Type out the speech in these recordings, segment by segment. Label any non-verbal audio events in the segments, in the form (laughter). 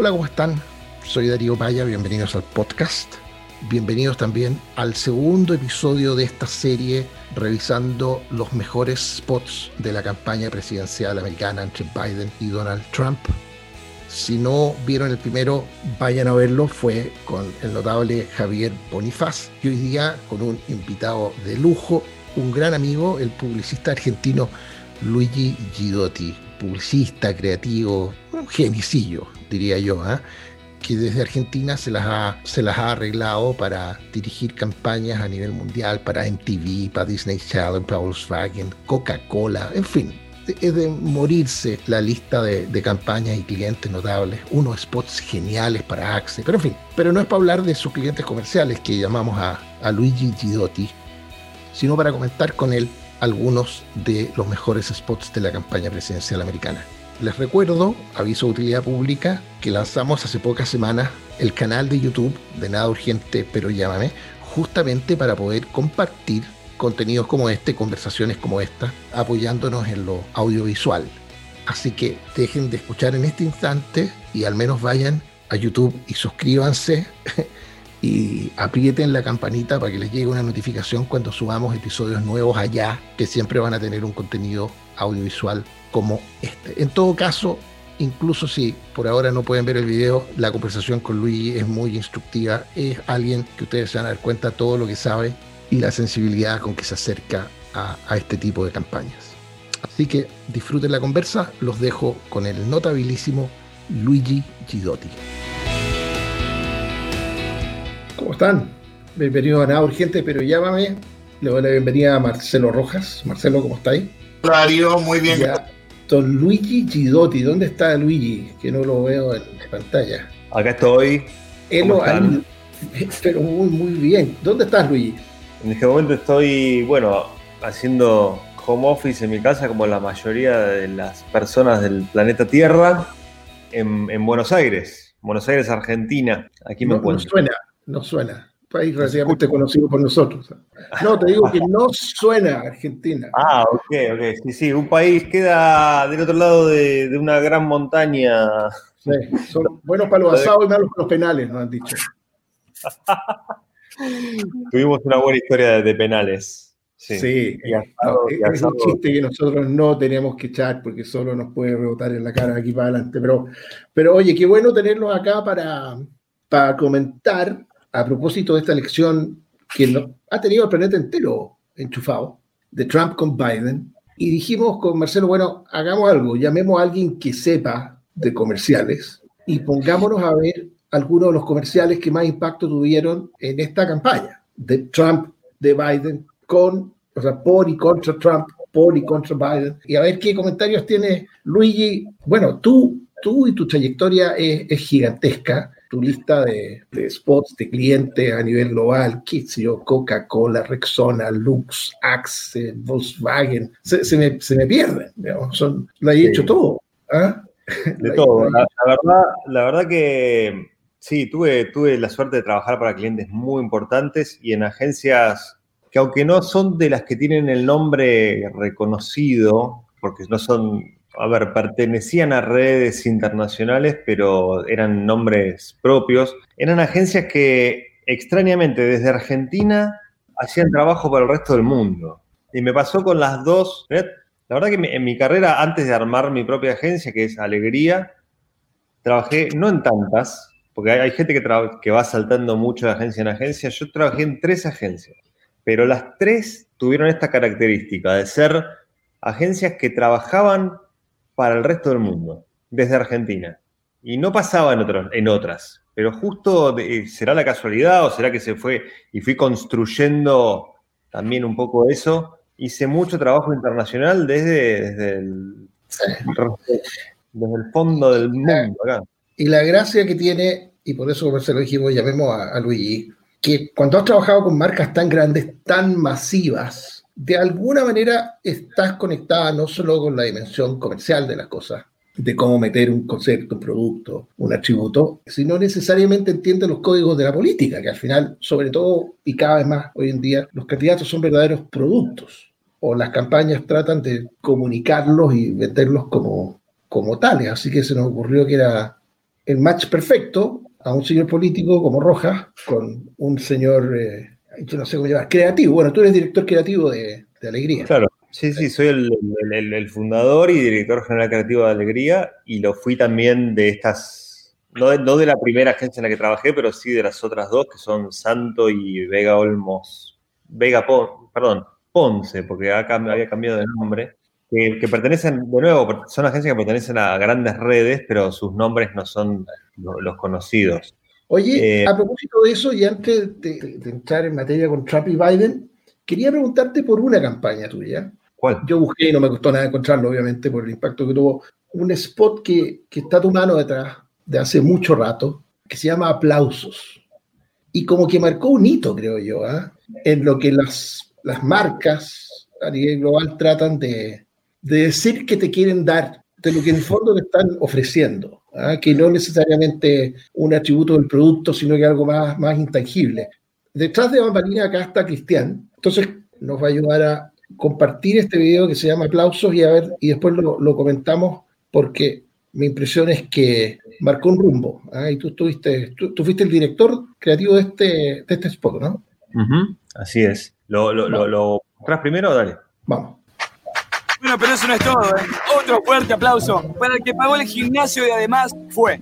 Hola, ¿cómo están? Soy Darío Paya, bienvenidos al podcast. Bienvenidos también al segundo episodio de esta serie revisando los mejores spots de la campaña presidencial americana entre Biden y Donald Trump. Si no vieron el primero, vayan a verlo. Fue con el notable Javier Bonifaz y hoy día con un invitado de lujo, un gran amigo, el publicista argentino Luigi Gidotti, publicista, creativo, un genicillo, diría yo, ¿eh? que desde Argentina se las, ha, se las ha arreglado para dirigir campañas a nivel mundial, para MTV, para Disney Channel, para Volkswagen, Coca-Cola, en fin. Es de morirse la lista de, campañas y clientes notables, unos spots geniales para Axe, pero en fin, pero no es para hablar de sus clientes comerciales que llamamos a, a Luigi Gidotti, sino para comentar con él algunos de los mejores spots de la campaña presidencial americana. Les recuerdo, aviso de utilidad pública, que lanzamos hace pocas semanas el canal de YouTube de Nada Urgente, pero llámame, justamente para poder compartir contenidos como este, conversaciones como esta, apoyándonos en lo audiovisual. Así que dejen de escuchar en este instante y al menos vayan a YouTube y suscríbanse (laughs) y aprieten la campanita para que les llegue una notificación cuando subamos episodios nuevos allá, que siempre van a tener un contenido audiovisual como este. En todo caso, incluso si por ahora no pueden ver el video, la conversación con Luigi es muy instructiva. Es alguien que ustedes se van a dar cuenta todo lo que sabe y la sensibilidad con que se acerca a, este tipo de campañas. Así que disfruten la conversa, los dejo con el notabilísimo Luigi Gidotti. ¿Cómo están? Bienvenido a Nada Urgente, pero llámame. Le doy la bienvenida a Marcelo Rojas. Marcelo, ¿cómo estáis? Muy bien. don Luigi Gidotti, ¿dónde está Luigi? Que no lo veo en pantalla. Acá estoy. (laughs) pero muy, muy bien. ¿Dónde estás, Luigi? En este momento estoy, bueno, haciendo home office en mi casa, como la mayoría de las personas del planeta Tierra, en, Buenos Aires. Buenos Aires, Argentina. Aquí me encuentro. No suena, no suena. País relativamente conocido por nosotros. No, te digo que (laughs) no suena Argentina. Ah, ok, ok. Sí, sí, un país queda del otro lado de, una gran montaña. Sí, son buenos para los (laughs) asados y malos para los penales, nos han dicho. (laughs) Tuvimos una buena historia de, penales. Sí, sí es un chiste que nosotros no tenemos que echar porque solo nos puede rebotar en la cara aquí para adelante. Pero, pero oye, qué bueno tenerlos acá para, para comentar a propósito de esta elección que ha tenido el planeta entero enchufado, de Trump con Biden, y dijimos con Marcelo, bueno, hagamos algo, llamemos a alguien que sepa de comerciales y pongámonos a ver algunos de los comerciales que más impacto tuvieron en esta campaña, de Trump, de Biden, con, o sea, por y contra Trump, por y contra Biden, y a ver qué comentarios tiene Luigi. Bueno, tú, tú y tu trayectoria es, es gigantesca tu lista de, spots de clientes a nivel global, Kitsio, Coca-Cola, Rexona, Lux, Axe, Volkswagen, se, me, se me, pierden, son, lo he hecho todo. ¿ah? De todo. La, verdad, la verdad que sí, tuve, tuve la suerte de trabajar para clientes muy importantes y en agencias que aunque no son de las que tienen el nombre reconocido, porque no son a ver, pertenecían a redes internacionales, pero eran nombres propios. Eran agencias que extrañamente desde Argentina hacían trabajo para el resto del mundo. Y me pasó con las dos. La verdad que en mi carrera, antes de armar mi propia agencia, que es Alegría, trabajé no en tantas, porque hay, gente que, que va saltando mucho de agencia en agencia. Yo trabajé en tres agencias, pero las tres tuvieron esta característica de ser agencias que trabajaban para el resto del mundo, desde Argentina. Y no pasaba en, en otras, pero justo será la casualidad o será que se fue y fui construyendo también un poco eso. Hice mucho trabajo internacional desde, desde, el, desde el fondo del mundo. Y la gracia que tiene, y por eso se lo dijimos, llamemos a, a Luigi, que cuando has trabajado con marcas tan grandes, tan masivas, de alguna manera estás conectada no solo con la dimensión comercial de las cosas, de cómo meter un concepto, un producto, un atributo, sino necesariamente entiende los códigos de la política, que al final, sobre todo y cada vez más hoy en día, los candidatos son verdaderos productos, o las campañas tratan de comunicarlos y venderlos como, como tales. Así que se nos ocurrió que era, el match perfecto a un señor político como Rojas con un señor, eh, yo no sé cómo llamar, creativo. Bueno, tú eres director creativo de, Alegría. Claro, sí, sí, soy el, fundador y director general creativo de Alegría y lo fui también de estas, no de, no de la primera agencia en la que trabajé, pero sí de las otras dos, que son Santo y Vega Olmos, Vega, perdón, Ponce, porque había cambiado de nombre que, pertenecen, de nuevo, son agencias que pertenecen a grandes redes, pero sus nombres no son los, conocidos. Oye, eh, a propósito de eso, y antes de, entrar en materia con Trump y Biden, quería preguntarte por una campaña tuya. ¿Cuál? Yo busqué y no me costó nada encontrarlo, obviamente, por el impacto que tuvo. Un spot que, que está a tu mano detrás de hace mucho rato, que se llama Aplausos. Y como que marcó un hito, creo yo, ¿ah? en lo que las, las marcas a nivel global tratan de, de decir que te quieren dar de lo que en el fondo te están ofreciendo, ¿ah? que no necesariamente un atributo del producto, sino que algo más, más intangible. Detrás de Bambalina acá está Cristian, entonces nos va a ayudar a compartir este video que se llama Aplausos y a ver, y después lo, comentamos porque mi impresión es que marcó un rumbo. ¿ah? Y tú, estuviste, tú, fuiste el director creativo de este, de este spot, ¿no? Así es. ¿Lo, lo, lo, lo primero? Dale. Vamos. Bueno, pero eso no es todo. ¿eh? Otro fuerte aplauso para el que pagó el gimnasio y además fue.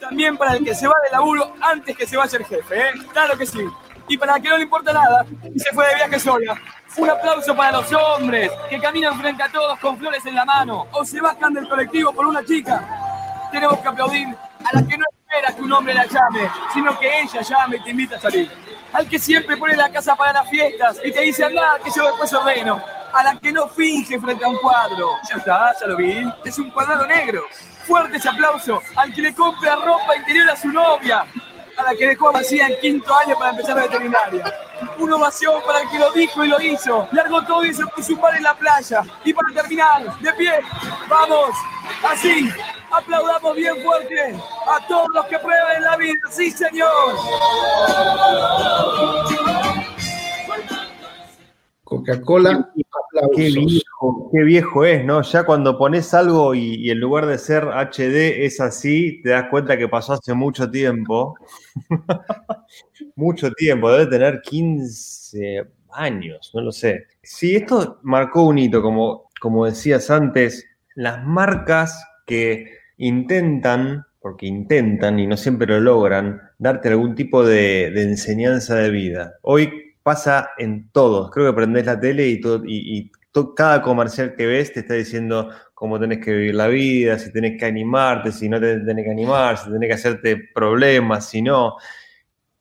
También para el que se va de laburo antes que se vaya el jefe, ¿eh? Claro que sí. Y para el que no le importa nada y se fue de viaje sola. Un aplauso para los hombres que caminan frente a todos con flores en la mano o se bajan del colectivo por una chica. Tenemos que aplaudir a la que no espera que un hombre la llame, sino que ella llame y te invita a salir al que siempre pone la casa para las fiestas y te dice, anda, que yo después ordeno. A la que no finge frente a un cuadro. Ya está, ya lo vi. Es un cuadrado negro. Fuerte ese aplauso al que le compra ropa interior a su novia. A que dejó vacía en quinto año para empezar la veterinaria. Una ovación para el que lo dijo y lo hizo. Largó todo y se puso un par en la playa. Y para terminar, de pie, vamos, así, Aplaudamos bien fuerte a todos los que prueben la vida. Sí, señor. Coca-Cola. Qué viejo, qué viejo es, ¿no? Ya cuando pones algo y, en lugar de ser HD es así, te das cuenta que pasó hace mucho tiempo. (laughs) mucho tiempo, debe tener 15 años, no lo sé. Sí, esto marcó un hito, como, como decías antes, las marcas que intentan, porque intentan y no siempre lo logran, darte algún tipo de, enseñanza de vida. Hoy pasa en todos. Creo que prendés la tele y, todo, y, cada comercial que ves te está diciendo cómo tenés que vivir la vida, si tenés que animarte, si no te tenés que animar, si tenés que hacerte problemas, si no.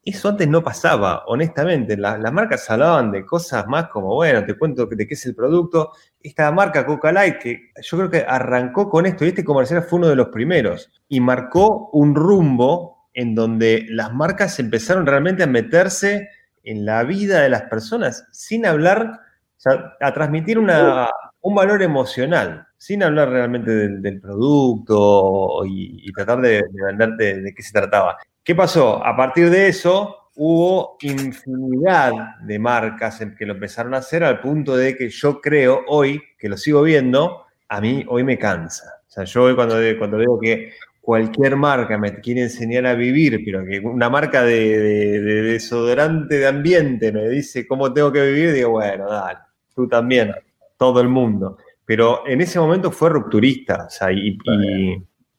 Eso antes no pasaba, honestamente. las marcas hablaban de cosas más como, bueno, te cuento de qué es el producto. Esta marca Coca Light, que yo creo que arrancó con esto, y este comercial fue uno de los primeros, y marcó un rumbo en donde las marcas empezaron realmente a meterse en la vida de las personas, sin hablar, o sea, a transmitir una, un valor emocional, sin hablar realmente del, producto y, tratar de, de venderte de qué se trataba. ¿Qué pasó? A partir de eso hubo infinidad de marcas que lo empezaron a hacer al punto de que yo creo hoy, que lo sigo viendo, a mí hoy me cansa. O sea, yo hoy cuando, cuando veo que cualquier marca me quiere enseñar a vivir, pero que una marca de, desodorante de ambiente me dice cómo tengo que vivir, digo, bueno, dale, tú también, todo el mundo. Pero en ese momento fue rupturista, o sea, y,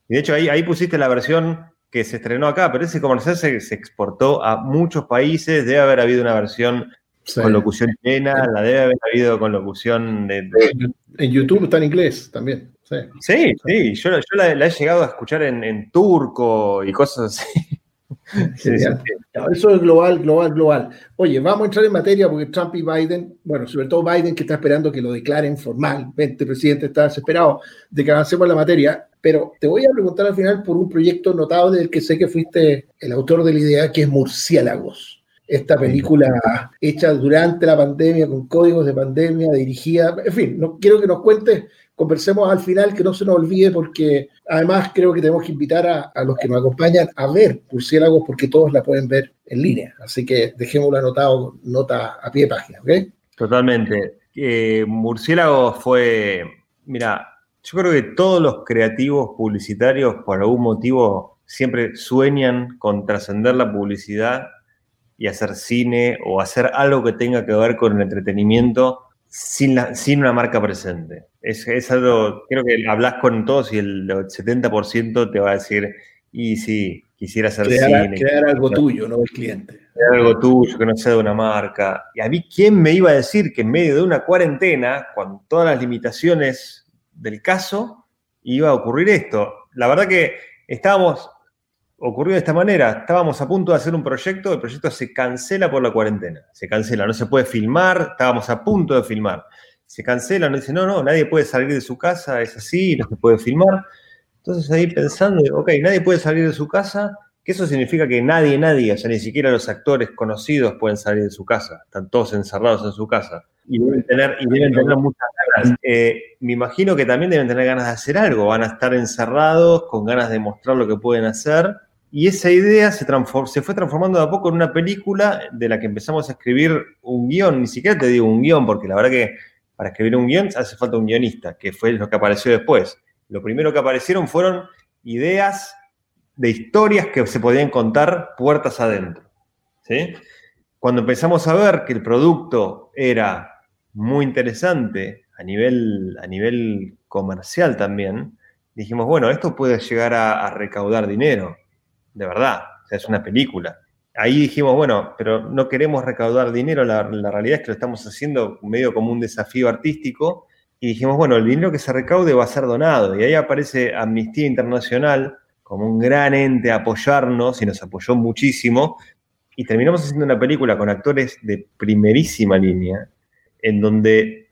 de hecho ahí, ahí pusiste la versión que se estrenó acá, pero ese comercial se, exportó a muchos países. Debe haber habido una versión con locución chilena, la debe haber habido con locución de. En YouTube está en inglés también. Sí, sí, yo, la, he llegado a escuchar en, turco y cosas así. (laughs) Eso es global, global, global. Oye, vamos a entrar en materia porque Trump y Biden, bueno, sobre todo Biden que está esperando que lo declaren formalmente, presidente está desesperado de que avancemos la materia. Pero te voy a preguntar al final por un proyecto notable del que sé que fuiste el autor de la idea, que es Murciélagos. Esta película hecha durante la pandemia, con códigos de pandemia, dirigida. En fin, no quiero que nos cuentes, conversemos al final, que no se nos olvide, porque además creo que tenemos que invitar a, los que nos acompañan a ver Murciélagos, porque todos la pueden ver en línea. Así que dejémoslo anotado, nota a pie de página, ¿ok? Totalmente. Eh, Murciélagos fue, mira, Yo creo que todos los creativos publicitarios, por algún motivo, siempre sueñan con trascender la publicidad y hacer cine o hacer algo que tenga que ver con el entretenimiento sin, sin una marca presente. Es, es, algo, creo que hablas con todos y el 70% te va a decir, y sí, quisiera hacer cine. Crear algo tuyo, no el cliente. Crear algo tuyo, que no sea de una marca. Y a mí, ¿quién me iba a decir que en medio de una cuarentena, con todas las limitaciones del caso, iba a ocurrir esto? La verdad que estábamos, ocurrió de esta manera, estábamos a punto de hacer un proyecto, el proyecto se cancela por la cuarentena, se cancela, no se puede filmar, estábamos a punto de filmar. Se cancela, no dice, no, no, nadie puede salir de su casa, es así, no se puede filmar. Entonces ahí pensando, ok, nadie puede salir de su casa, que eso significa que nadie, nadie, o sea, ni siquiera los actores conocidos pueden salir de su casa, están todos encerrados en su casa. Y deben tener, y deben tener Eh, me imagino que también deben tener ganas de hacer algo, van a estar encerrados, con ganas de mostrar lo que pueden hacer. Y esa idea se, fue transformando de a poco en una película de la que empezamos a escribir un guion, ni siquiera te digo un guion, porque la verdad que para escribir un guion hace falta un guionista, que fue lo que apareció después lo primero que aparecieron fueron ideas de historias que se podían contar puertas adentro. Cuando empezamos a ver que el producto era muy interesante a nivel, a nivel comercial también, dijimos, bueno, esto puede llegar a, recaudar dinero, de verdad, o sea, es una película. Ahí dijimos, bueno, pero no queremos recaudar dinero, la, la realidad es que lo estamos haciendo medio como un desafío artístico y dijimos, bueno, el dinero que se recaude va a ser donado. Y ahí aparece Amnistía Internacional como un gran ente a apoyarnos y nos apoyó muchísimo. Y terminamos haciendo una película con actores de primerísima línea, en donde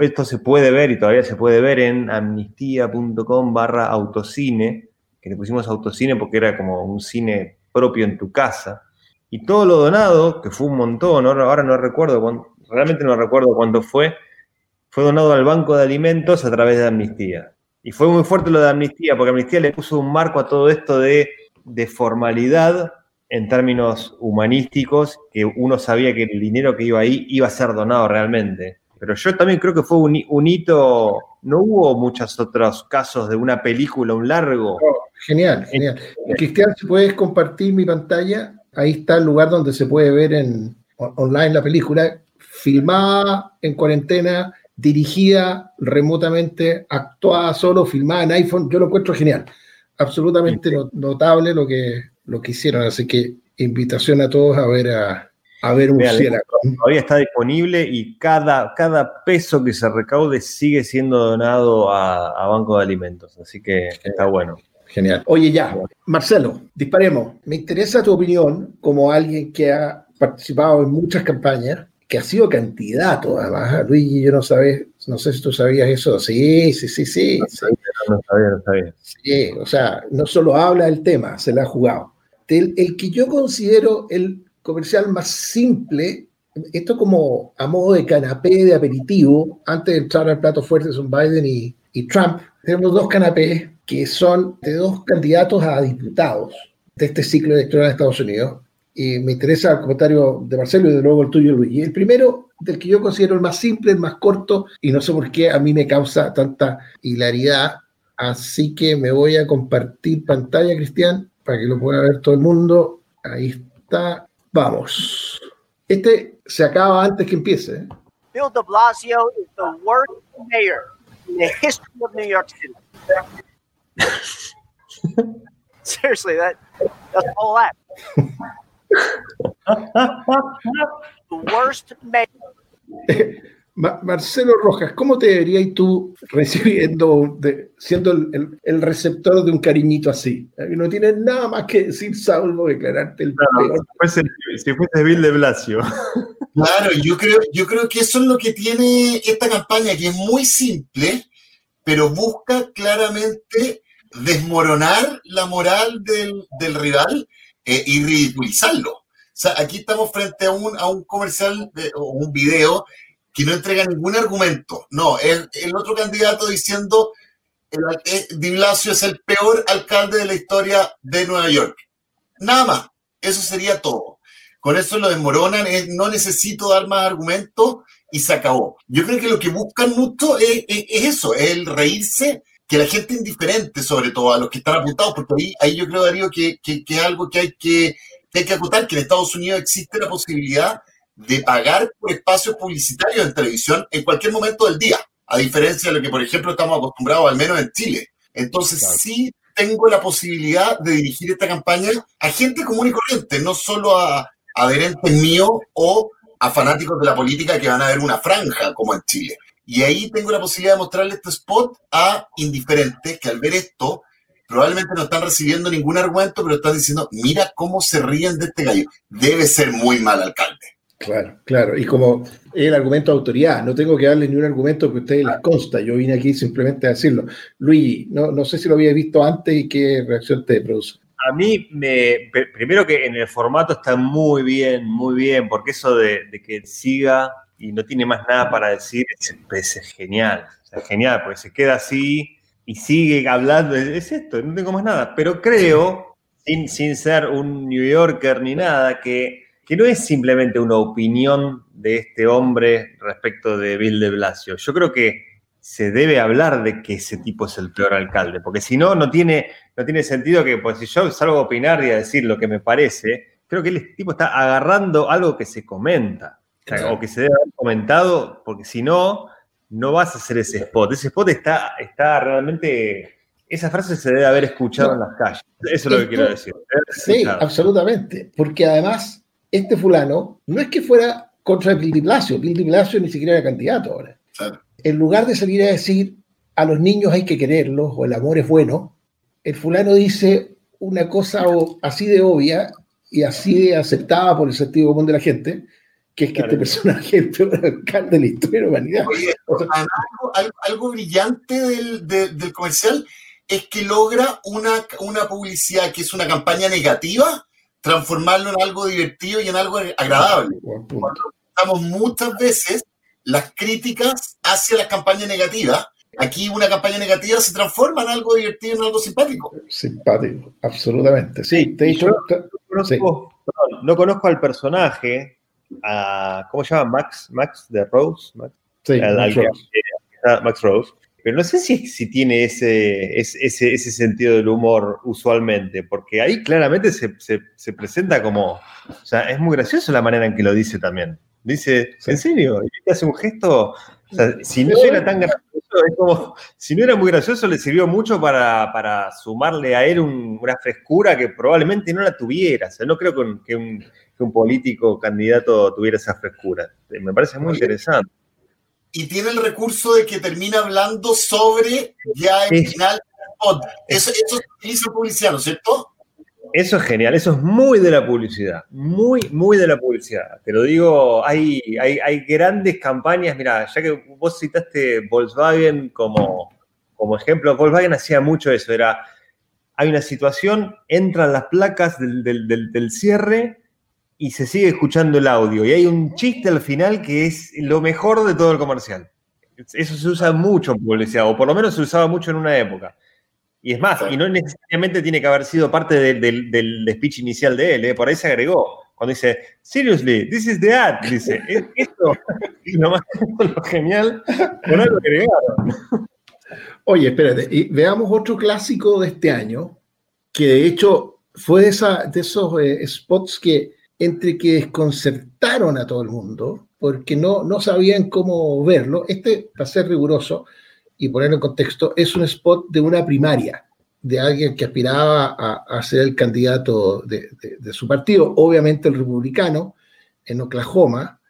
esto se puede ver y todavía se puede ver en amnistía.com barra autocine, que le pusimos autocine porque era como un cine propio en tu casa. Y todo lo donado, que fue un montón, ahora no recuerdo, realmente no recuerdo cuánto fue, fue donado al Banco de Alimentos a través de Amnistía. Y fue muy fuerte lo de Amnistía, porque Amnistía le puso un marco a todo esto de, formalidad en términos humanísticos, que uno sabía que el dinero que iba ahí iba a ser donado realmente. Pero yo también creo que fue un, hito, no hubo muchos otros casos de una película, un largo. genial, genial. Cristian, si puedes compartir mi pantalla, ahí está el lugar donde se puede ver en online la película, filmada en cuarentena, dirigida remotamente, actuada solo, filmada en iPhone, yo lo encuentro genial. Absolutamente notable lo que, lo que hicieron. Así que invitación a todos a ver a, a ver un Todavía está disponible y cada, cada peso que se recaude sigue siendo donado a, Banco de Alimentos. Así que está bueno. Genial. Oye, ya, Marcelo, disparemos. Me interesa tu opinión como alguien que ha participado en muchas campañas que ha sido candidato, además, Luigi, yo no sabes, no sé si tú sabías eso. Sí, sí, sí, sí. No, sabía, no sabía. Sí, o sea, no solo habla del tema, se la ha jugado. El, el, que yo considero el comercial más simple, esto como a modo de canapé de aperitivo, antes de entrar al plato fuerte son Biden y, y Trump, tenemos dos canapés que son de dos candidatos a diputados de este ciclo electoral de Estados Unidos y me interesa el comentario de Marcelo y de luego el tuyo, Luis. El primero, del que yo considero el más simple, el más corto, y no sé por qué a mí me causa tanta hilaridad. Así que me voy a compartir pantalla, Cristian, para que lo pueda ver todo el mundo. Ahí está. Vamos. Este se acaba antes que empiece. ¿eh? Bill de Blasio is the worst mayor in the history of New York City. (laughs) Seriously, that, that's all (laughs) that. worst (laughs) Marcelo Rojas, ¿cómo te verías tú recibiendo, siendo el, receptor de un cariñito así? No tienes nada más que decir, salvo declararte el peor. Si fuese, Bill de Blasio. (laughs) Claro, yo creo, yo creo que eso es lo que tiene esta campaña, que es muy simple, pero busca claramente desmoronar la moral del, del rival eh, y ridiculizarlo. O sea, aquí estamos frente a un, a un comercial o un video que no entrega ningún argumento. No, el otro candidato diciendo el, eh, Di Blasio es el peor alcalde de la historia de Nueva York. Nada más. Eso sería todo. Con eso lo desmoronan, no necesito dar más argumentos y se acabó. Yo creo que lo que buscan mucho es, es, eso, es el reírse que la gente indiferente, sobre todo a los que están apuntados, porque ahí, yo creo, Darío, que es algo que hay que, que hay que acotar, que en Estados Unidos existe la posibilidad de pagar por espacios publicitarios en televisión en cualquier momento del día, a diferencia de lo que, por ejemplo, estamos acostumbrados, al menos en Chile. Entonces, sí tengo la posibilidad de dirigir esta campaña a gente común y corriente, no solo a adherentes míos o a fanáticos de la política que van a ver una franja como en Chile. Y ahí tengo la posibilidad de mostrarle este spot a indiferentes que al ver esto probablemente no están recibiendo ningún argumento, pero están diciendo, mira cómo se ríen de este gallo. Debe ser muy mal alcalde. Claro, claro. Y como el argumento de autoridad, no tengo que darle ni un argumento que a ustedes les consta. Yo vine aquí simplemente a decirlo. Luigi, no, no sé si lo había visto antes y qué reacción te produce. A mí, me, primero que en el formato está muy bien, muy bien, porque eso de, que siga y no tiene más nada para decir es, genial. es genial, porque se queda así y sigue hablando. Es esto, no tengo más nada. Pero creo, sin ser un New Yorker ni nada, que que no es simplemente una opinión de este hombre respecto de Bill de Blasio. Yo creo que se debe hablar de que ese tipo es el peor alcalde, porque si no, no tiene, no tiene sentido que, pues si yo salgo a opinar y a decir lo que me parece, creo que el tipo está agarrando algo que se comenta, o que se debe haber comentado, porque si no, no vas a hacer ese spot. Ese spot está, está realmente esa frase se debe haber escuchado en las calles. Eso es lo que quiero decir. Sí, absolutamente. Porque además este fulano no es que fuera contra Bill de Blasio, Bill de Blasio ni siquiera era candidato ahora. En lugar de salir a decir a los niños hay que quererlos o el amor es bueno, el fulano dice una cosa así de obvia y así de aceptada por el sentido común de la gente, que es que este personaje es el peor alcalde de la historia de la humanidad. algo, brillante del, del, comercial es que logra una, una publicidad que es una campaña negativa, transformarlo en algo divertido y en algo agradable. Estamos muchas veces las críticas hacia las campañas negativas. Aquí una campaña negativa se transforma en algo divertido, en algo simpático. Simpático, absolutamente. Sí, te he no, conozco, al personaje, a, ¿cómo se llama? Max, Max de Rose. Max, sí, Max Rose. Pero no sé si, si tiene ese, ese, ese, sentido del humor usualmente, porque ahí claramente se, se, presenta como, o sea, es muy gracioso la manera en que lo dice también. Dice, ¿en serio? Y hace un gesto, o sea, si no era tan gracioso, es como, si no era muy gracioso, le sirvió mucho para, para sumarle a él una frescura que probablemente no la tuviera. O sea, no creo que un, que un, que un político candidato tuviera esa frescura. Me parece muy interesante y tiene el recurso de que termina hablando sobre ya el final Eso, eso se utiliza en publicidad, ¿no es cierto? Eso es genial, eso es muy de la publicidad, muy, muy de la publicidad. Te lo digo, hay, hay, hay grandes campañas, mira, ya que vos citaste Volkswagen como, como ejemplo, Volkswagen hacía mucho eso, era, hay una situación, entran las placas del, del, del cierre y se sigue escuchando el audio. Y hay un chiste al final que es lo mejor de todo el comercial. Eso se usa mucho en publicidad, o por lo menos se usaba mucho en una época. Y es más, y no necesariamente tiene que haber sido parte del speech inicial de él, ¿eh? por ahí se agregó. Cuando dice, seriously, this is the ad, dice, (laughs) esto es lo más (laughs) lo genial, por algo agregaron. Oye, espérate, y veamos otro clásico de este año, que de hecho fue de, esa, de esos eh, spots que entre que desconcertaron a todo el mundo porque no, no sabían cómo verlo. Este, para ser riguroso y ponerlo en contexto, es un spot de una primaria, de alguien que aspiraba a, ser el candidato de, su partido, obviamente el republicano, en Oklahoma.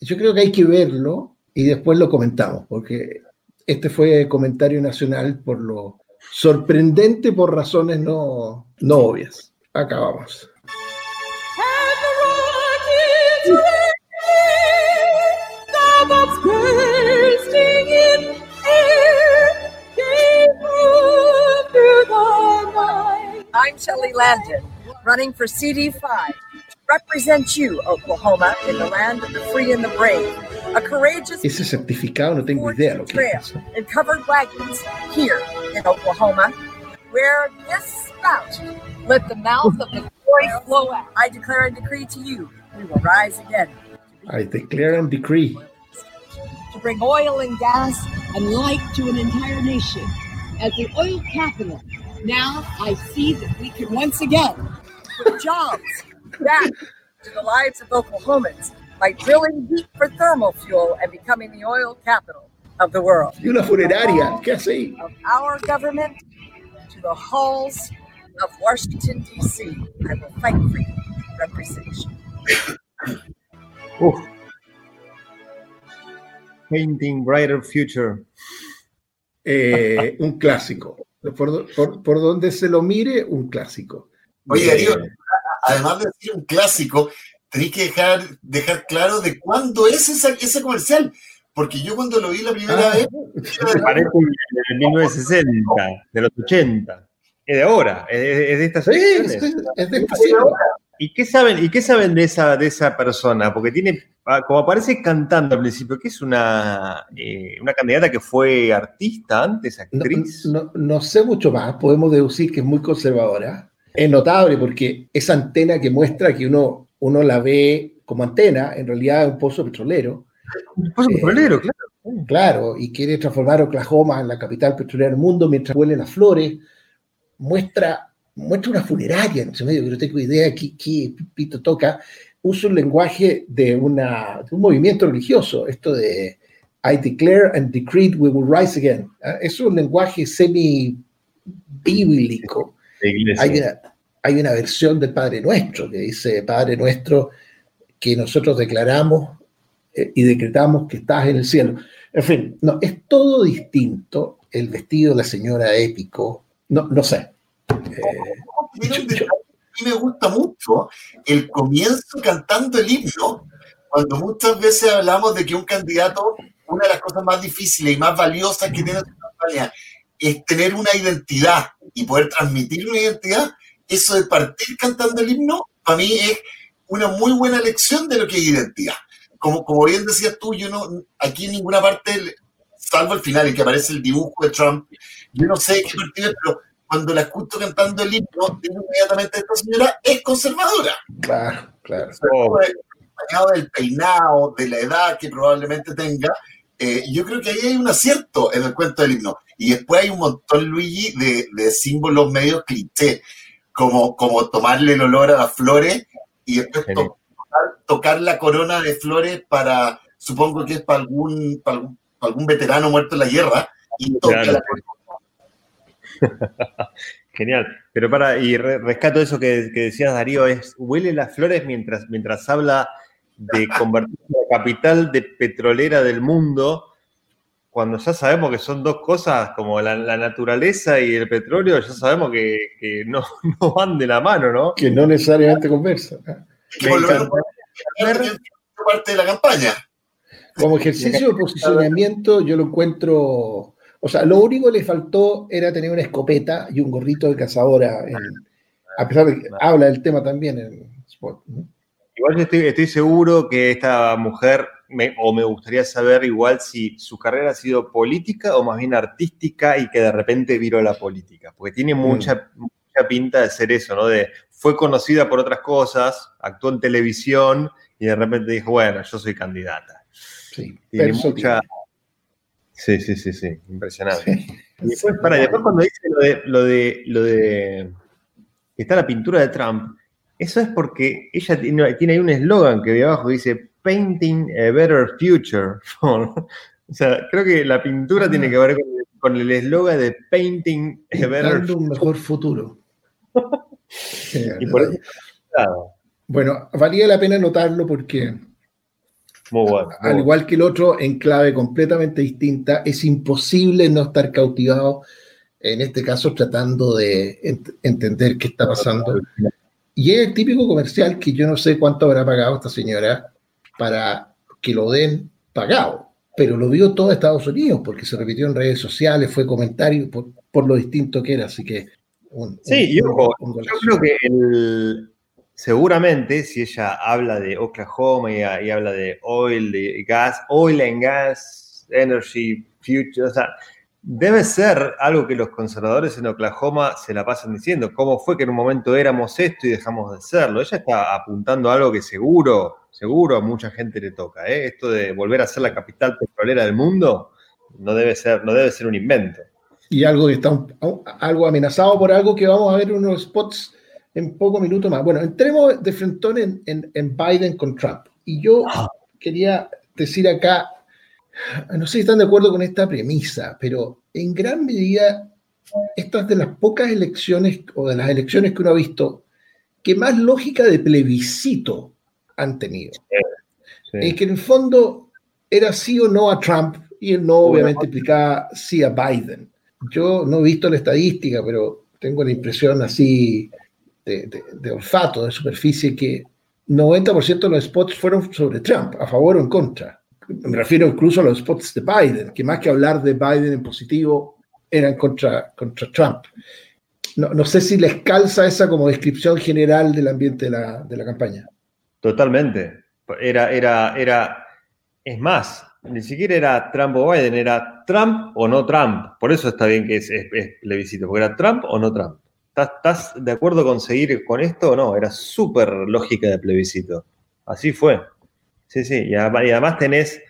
Yo creo que hay que verlo y después lo comentamos, porque este fue comentario nacional por lo sorprendente por razones no, no obvias. Acabamos. I'm Shelley Landon, running for CD5. to Represent you, Oklahoma, in the land of the free and the brave. A courageous Ese certificado no tengo idea lo que es. And covered wagons here in Oklahoma, where this spout let the mouth of the glory flow out. I declare and decree to you, we will rise again. I declare and decree to bring oil and gas and light to an entire nation as the oil capital. Now I see that we can once again put (laughs) jobs back to the lives of Oklahomans by drilling deep for thermal fuel and becoming the oil capital of the world. Y una funeraria, ¿qué ahí? Of our government to the halls of Washington, D.C. I will fight for you, representation. Uf. Painting Brighter Future. Eh, un clásico. Por, por, por, donde se lo mire, un clásico. Oye, Darío, además de decir un clásico, tenéis que dejar, dejar claro de cuándo es esa, ese comercial. Porque yo cuando lo vi la primera Ah. vez. (laughs) Parece de 1960, de los 80. Es de ahora, es de, es de estas Sí, es, es de este siglo. ¿Y qué saben, y qué saben de, esa, de esa persona? Porque tiene, ah, como aparece cantando al principio, que es una, eh, una candidata que fue artista antes, No, actriz. no- no sé mucho más, podemos deducir que es muy conservadora. Es notable porque esa antena que muestra que uno, uno la ve como antena, en realidad es un pozo petrolero, Un pozo eh, petrolero, claro. claro, y quiere transformar Oklahoma en la capital petrolera del mundo mientras huelen las flores, muestra, muestra una funeraria en ese medio, no tengo idea qué, qué pito toca, usa un lenguaje de, una, de un movimiento religioso, esto de I declare and decree we will rise again. ¿ah? Es un lenguaje semi-bíblico. De iglesia. Hay una, hay una versión del Padre Nuestro que dice, Padre Nuestro, que nosotros declaramos eh, y decretamos que estás en el cielo. En fin, no, es todo distinto. El vestido de la señora épico, no, no sé. Tiene un me gusta mucho el comienzo cantando el himno, cuando muchas veces hablamos de que un candidato, una de las cosas más difíciles y más valiosas que tiene su campaña es tener una identidad y poder transmitir una identidad, eso de partir cantando el himno, para mí es una muy buena lección de lo que es identidad. Como, como bien decías tú, yo no, aquí en ninguna parte, salvo el final en que aparece el dibujo de Trump, yo no sé qué partido es, pero cuando la escucho cantando el himno, digo inmediatamente esta señora es conservadora. claro, claro. Oh, Acompañado del peinado, de la edad que probablemente tenga, eh, yo creo que ahí hay un acierto en el cuento del himno. Y después hay un montón, Luigi, de, de símbolos medios cliché, como, como tomarle el olor a las flores y después to- tocar, tocar la corona de flores para, supongo que es para algún, para algún, para algún veterano muerto en la guerra, y toca Claro. la (laughs) Genial. Pero para, y re- rescato eso que, que decías, Darío, es huele las flores mientras, mientras habla de (laughs) convertir la capital de petrolera del mundo, cuando ya sabemos que son dos cosas como la, la naturaleza y el petróleo, ya sabemos que, que no, (laughs) no van de la mano, ¿no? Que no necesariamente conversa. que por lo menos encanta. es parte de la campaña. Como ejercicio de posicionamiento, yo lo encuentro. O sea, lo único que le faltó era tener una escopeta y un gorrito de cazadora. en- a pesar de que habla del tema también en Spot. ¿no? Igual yo estoy, estoy seguro que esta mujer, me- o me gustaría saber igual si su carrera ha sido política o más bien artística y que de repente viró la política, porque tiene mucha, mucha pinta de ser eso, ¿no? De, fue conocida por otras cosas, actuó en televisión y de repente dijo, bueno, yo soy candidata. Sí, Tiene mucha... tiene. Sí, sí, sí, sí, impresionante. Y después, para, después cuando dice lo de, lo de, lo de que está la pintura de Trump, eso es porque ella tiene, tiene ahí un eslogan que de abajo dice Painting a Better Future. (laughs) o sea, creo que la pintura tiene que ver con, el eslogan de Painting a Better Dando un Future. mejor futuro. Genial. (laughs) Y por eso, claro, Bueno, valía la pena notarlo porque, muy bueno. muy al igual que el otro, en clave completamente distinta, es imposible no estar cautivado, en este caso tratando de ent- entender qué está pasando. Y es el típico comercial que yo no sé cuánto habrá pagado esta señora para que lo den pagado, pero lo vio todo Estados Unidos porque se repitió en redes sociales, fue comentario por, por lo distinto que era, así que... un- Sí, un- un yo golazo. creo que el- seguramente si ella habla de Oklahoma y, habla de oil, de gas, oil and gas, energy, future, o sea, debe ser algo que los conservadores en Oklahoma se la pasan diciendo, cómo fue que en un momento éramos esto y dejamos de serlo. Ella está apuntando a algo que seguro, seguro a mucha gente le toca, ¿eh? Esto de volver a ser la capital petrolera del mundo no debe ser, no debe ser un invento. y algo que está algo amenazado por algo que vamos a ver unos spots en pocos minutos más. Bueno, entremos de frente en, en, Biden con Trump. Y yo ah. quería decir acá, no sé si están de acuerdo con esta premisa, pero en gran medida, estas de las pocas elecciones o de las elecciones que uno ha visto que más lógica de plebiscito han tenido. Es que en el fondo era sí o no a Trump y el no obviamente implicaba sí a Biden. Yo no he visto la estadística, pero tengo la impresión así de, olfato, de superficie, que 90% de los spots fueron sobre Trump, a favor o en contra. Me refiero incluso a los spots de Biden, que más que hablar de Biden en positivo, eran contra, contra Trump. No, no sé si les calza esa como descripción general del ambiente de la, de la campaña. Totalmente. Era, era, era, es más, ni siquiera era Trump o Biden, era Trump o no Trump. Por eso está bien que es, es, plebiscito, porque era Trump o no Trump. ¿Estás, de acuerdo con seguir con esto o no? Era súper lógica de plebiscito. Así fue. Sí, sí. Y además, tenés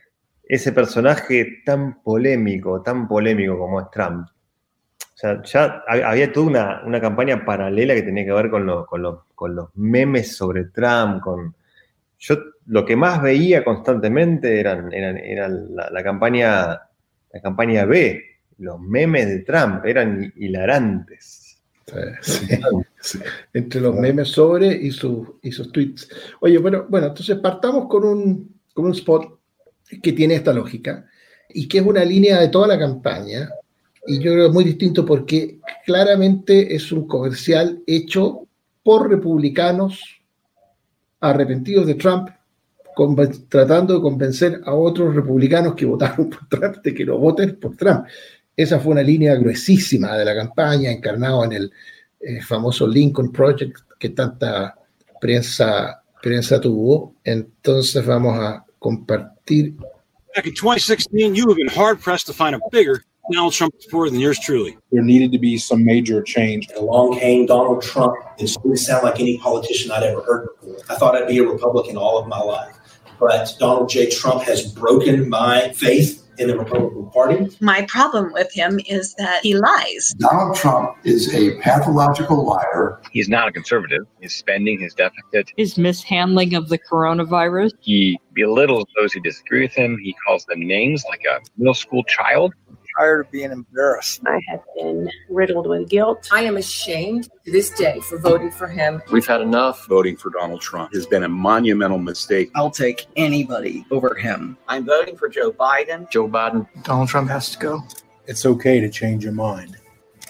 ese personaje tan polémico, tan polémico como es Trump. O sea, ya había toda una, campaña paralela que tenía que ver con, con, con los memes sobre Trump, con, yo lo que más veía constantemente eran, eran, la, campaña, la campaña B, los memes de Trump, eran hilarantes. Entre los memes sobre y, y sus tweets. Oye, bueno, bueno, entonces partamos con un, con un spot que tiene esta lógica y que es una línea de toda la campaña. Y yo creo que es muy distinto porque claramente es un comercial hecho por republicanos arrepentidos de Trump, tratando de convencer a otros republicanos que votaron por Trump de que no voten por Trump. Esa fue una línea gruesísima de la campaña, encarnado en el eh, famoso Lincoln Project que tanta prensa, prensa tuvo. Entonces vamos a compartir. Back in 2016, you have been hard pressed to find a bigger Donald Trump supporter than yours truly. There needed to be some major change. Along came Donald Trump. It didn't sound like any politician I'd ever heard before. I thought I'd be a Republican all of my life. But Donald J. Trump has broken my faith in the Republican Party. My problem with him is that he lies. Donald Trump is a pathological liar. He's not a conservative. His spending, his deficit, his mishandling of the coronavirus. He belittles those who disagree with him. He calls them names like a middle school child tired of being embarrassed. I have been riddled with guilt. I am ashamed to this day for voting for him. We've had enough. Voting for Donald Trump has been a monumental mistake. I'll take anybody over him. I'm voting for Joe Biden. Joe Biden. Donald Trump has to go. It's okay to change your mind.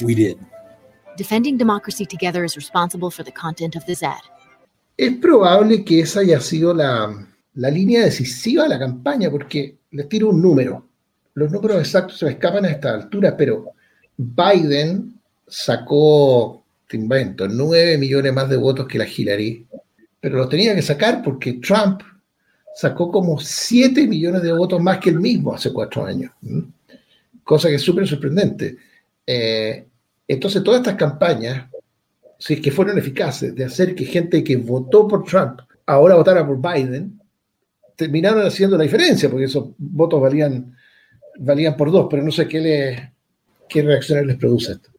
We did. Defending Democracy Together is responsible for the content of this ad. Es probable que esa haya sido la, la línea decisiva de la campaña, porque les tiro un número. Los números exactos se me escapan a esta altura, pero Biden sacó, te invento, 9 millones más de votos que la Hillary, pero los tenía que sacar porque Trump sacó como 7 millones de votos más que el mismo hace cuatro años, cosa que es súper sorprendente. Eh, entonces, todas estas campañas, si es que fueron eficaces, de hacer que gente que votó por Trump ahora votara por Biden, terminaron haciendo la diferencia, porque esos votos valían valían por dos, pero no sé qué, le, qué reacciones les produce esto.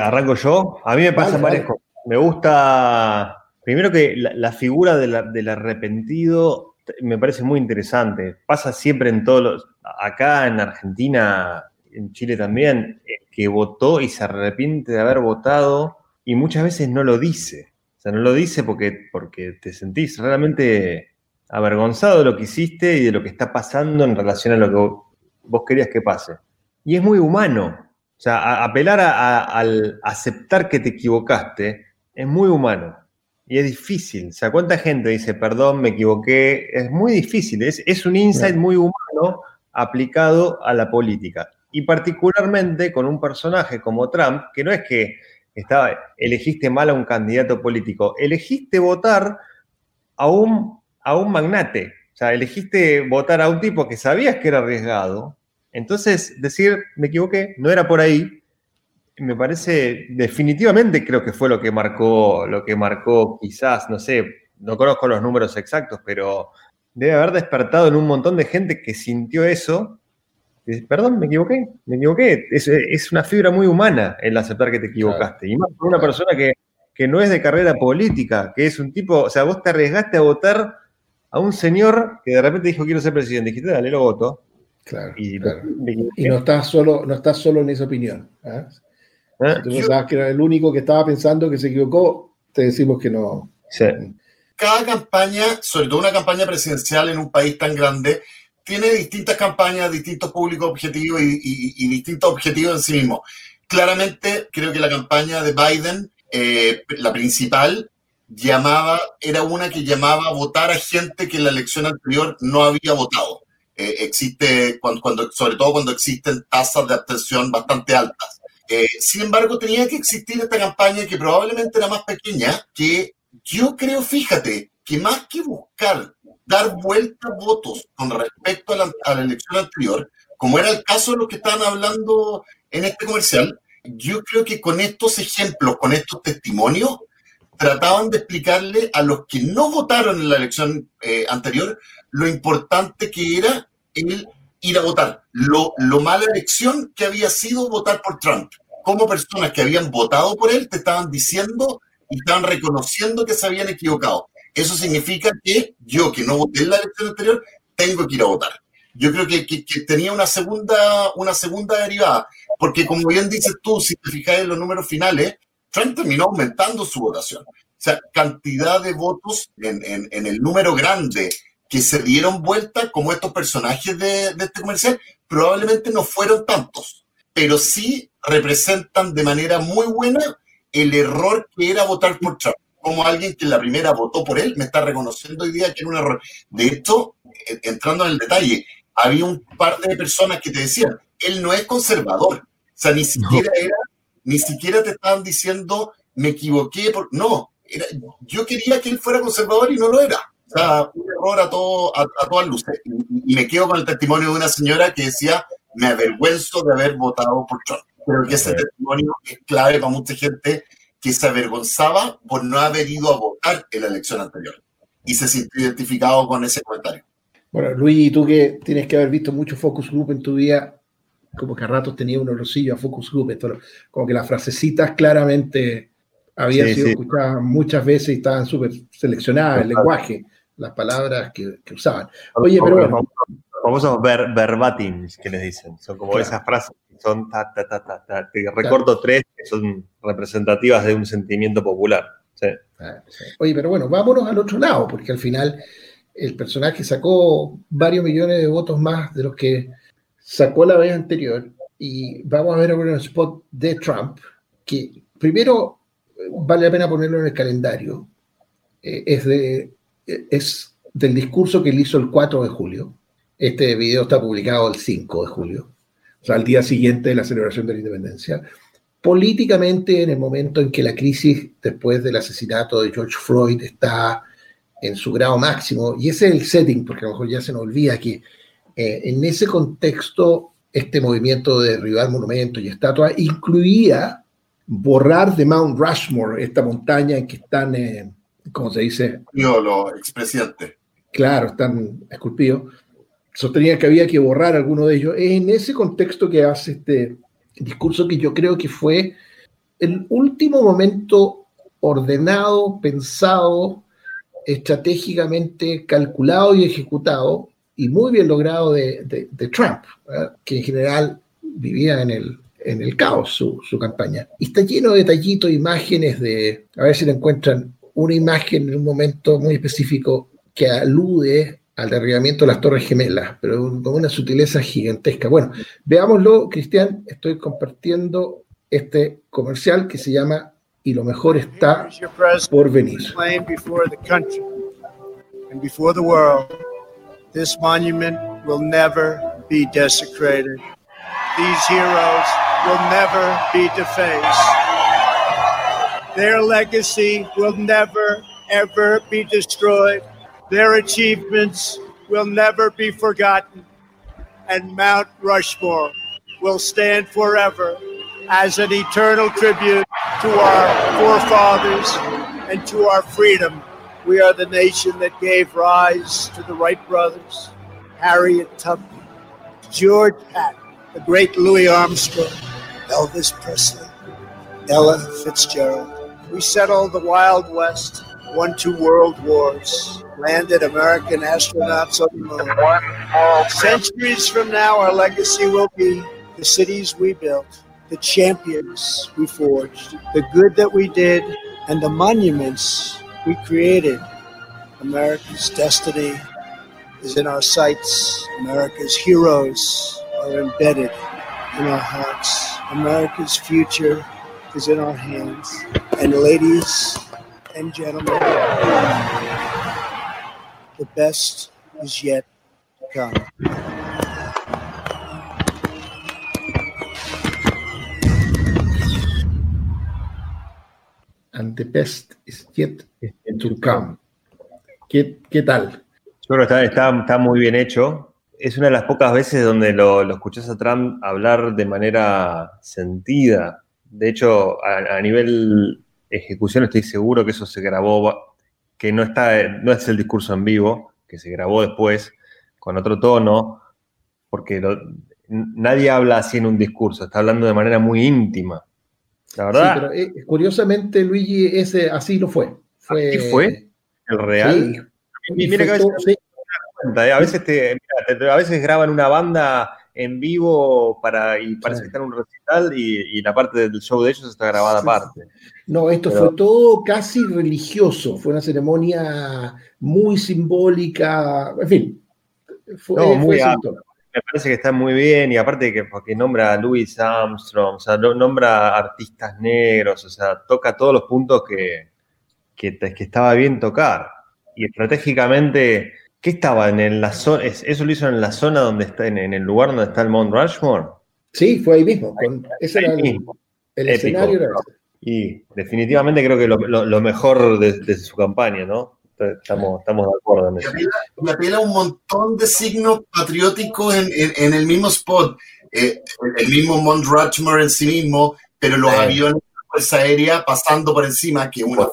¿Arranco yo? A mí me pasa varias cosas. Me gusta, primero que la, figura del arrepentido me parece muy interesante. Pasa siempre en todos los, acá en Argentina, en Chile también, que votó y se arrepiente de haber votado y muchas veces no lo dice. O sea, no lo dice porque, porque te sentís realmente avergonzado de lo que hiciste y de lo que está pasando en relación a lo que vos querías que pase. Y es muy humano. O sea, apelar al aceptar que te equivocaste es muy humano. Y es difícil. O sea, ¿cuánta gente dice, perdón, me equivoqué? Es muy difícil. Es, es un insight muy humano aplicado a la política. Y particularmente con un personaje como Trump, que no es que estaba, elegiste mal a un candidato político, elegiste votar a un, a un magnate, sea, elegiste votar a un tipo que sabías que era arriesgado. Entonces, decir, me equivoqué, no era por ahí, me parece, definitivamente creo que fue lo que marcó, lo que marcó quizás, no sé, no conozco los números exactos, pero debe haber despertado en un montón de gente que sintió eso, Perdón, me equivoqué, me equivoqué. Es, es, una fibra muy humana el aceptar que te equivocaste. Y más por una persona que, que no es de carrera política, que es un tipo, o sea, vos te arriesgaste a votar a un señor que de repente dijo quiero ser presidente. Dijiste, dale, lo voto. Claro. Y, no estás solo, no estás solo en esa opinión. ¿eh? ¿Eh? Si tú pensabas que era el único que estaba pensando que se equivocó, te decimos que no. Sí. Cada campaña, sobre todo una campaña presidencial en un país tan grande, tiene distintas campañas, distintos públicos objetivos y, distintos objetivos en sí mismo. Claramente, creo que la campaña de Biden, eh, la principal, llamaba, era una que llamaba a votar a gente que en la elección anterior no había votado. Eh, existe, cuando, sobre todo cuando existen tasas de abstención bastante altas. Eh, sin embargo, tenía que existir esta campaña que probablemente era más pequeña, que yo creo, fíjate, que más que buscar dar vuelta votos con respecto a la, a la elección anterior, como era el caso de los que estaban hablando en este comercial, yo creo que con estos ejemplos, con estos testimonios, trataban de explicarle a los que no votaron en la elección eh, anterior lo importante que era el ir a votar, lo, lo mala elección que había sido votar por Trump. Como personas que habían votado por él te estaban diciendo y estaban reconociendo que se habían equivocado. Eso significa que yo, que no voté en la elección anterior, tengo que ir a votar. Yo creo que, que, que tenía una segunda, una segunda derivada, porque como bien dices tú, si te fijas en los números finales, Trump terminó aumentando su votación. O sea, cantidad de votos en, en, en el número grande que se dieron vuelta, como estos personajes de, de este comercial, probablemente no fueron tantos, pero sí representan de manera muy buena el error que era votar por Trump. Como alguien que en la primera votó por él me está reconociendo hoy día que era un error. De hecho, entrando en el detalle, había un par de personas que te decían, él no es conservador. O sea, ni siquiera era ni siquiera te estaban diciendo, me equivoqué. Por... No, era, yo quería que él fuera conservador y no lo era. O sea, un error a, todo, a, todas luces. Y, me quedo con el testimonio de una señora que decía, me avergüenzo de haber votado por Trump. Pero que ese testimonio es clave para mucha gente que se avergonzaba por no haber ido a votar en la elección anterior. Y se sintió identificado con ese comentario. Bueno, Luis, tú que tienes que haber visto mucho focus group en tu vida, como que a ratos tenía un olorcillo a Focus Group, esto, como que las frasecitas claramente habían sido escuchadas muchas veces y estaban súper seleccionadas, el lenguaje, las palabras que, usaban. Oye, pero bueno. Famosos ver, verbatims que les dicen, son como esas frases que son ta, ta, ta, ta, ta. recorto tres que son representativas de un sentimiento popular. Ah, Oye, pero bueno, vámonos al otro lado, porque al final el personaje sacó varios millones de votos más de los que sacó la vez anterior y vamos a ver ahora un spot de Trump que primero vale la pena ponerlo en el calendario. Eh, es, de, es del discurso que él hizo el 4 de julio. Este video está publicado el 5 de julio, o sea, al día siguiente de la celebración de la independencia. Políticamente, en el momento en que la crisis después del asesinato de George Floyd está en su grado máximo, y ese es el setting, porque a lo mejor ya se nos olvida que eh, en ese contexto, este movimiento de derribar monumentos y estatuas incluía borrar de Mount Rushmore, esta montaña en que están, eh, ¿cómo se dice? Los expresidentes. Claro, están esculpidos. Sostenía que había que borrar alguno de ellos. Es en ese contexto que hace este discurso que yo creo que fue el último momento ordenado, pensado, estratégicamente calculado y ejecutado y muy bien logrado de, Trump, que en general vivía en el, en el caos su, su, campaña. Y está lleno de detallitos, imágenes de, a ver si le encuentran una imagen en un momento muy específico que alude al derribamiento de las Torres Gemelas, pero con una sutileza gigantesca. Bueno, veámoslo, Cristian, estoy compartiendo este comercial que se llama Y lo mejor está por venir. This monument will never be desecrated. These heroes will never be defaced. Their legacy will never, ever be destroyed. Their achievements will never be forgotten. And Mount Rushmore will stand forever as an eternal tribute to our forefathers and to our freedom we are the nation that gave rise to the Wright brothers, Harriet Tubman, George Patton, the great Louis Armstrong, Elvis Presley, Ella Fitzgerald. We settled the Wild West, won two world wars, landed American astronauts on the moon. Centuries from now, our legacy will be the cities we built, the champions we forged, the good that we did, and the monuments we created. America's destiny is in our sights. America's heroes are embedded in our hearts. America's future is in our hands. And ladies and gentlemen, the best is yet to come. And the best is yet to come. ¿Qué, qué tal? Yo creo que está, está, está muy bien hecho. Es una de las pocas veces donde lo, lo escuchás a Trump hablar de manera sentida. De hecho, a, a, nivel ejecución estoy seguro que eso se grabó, que no, está, no es el discurso en vivo, que se grabó después con otro tono, porque lo, nadie habla así en un discurso, está hablando de manera muy íntima. La verdad. Sí, pero eh, curiosamente, Luigi, ese así lo fue. fue ¿Así fue? ¿El real? Sí. Y mira que a veces, sí. cuenta, ¿eh? a, veces te, mira, te, a veces graban una banda en vivo para, y parece sí. que está en un recital y, y, la parte del show de ellos está grabada aparte. No, esto Pero, fue todo casi religioso, fue una ceremonia muy simbólica, en fin. Fue, no, muy fue me parece que está muy bien y aparte que porque nombra a Louis Armstrong, o sea, nombra artistas negros, o sea, toca todos los puntos que, que, que estaba bien tocar. Y estratégicamente, ¿qué estaba en la zona? ¿Eso lo hizo en la zona donde está, en, en el lugar donde está el Mount Rushmore? Sí, fue ahí mismo. Con, ese era el, mismo. el escenario. Era. Y definitivamente creo que lo, lo, lo mejor de, de, su campaña, ¿no? Estamos, estamos de acuerdo en eso. Me apela un montón de signos patrióticos en, en, en el mismo spot. Eh, el mismo Mount Rushmore en sí mismo, pero los aviones de la Fuerza Aérea pasando por encima, que es una,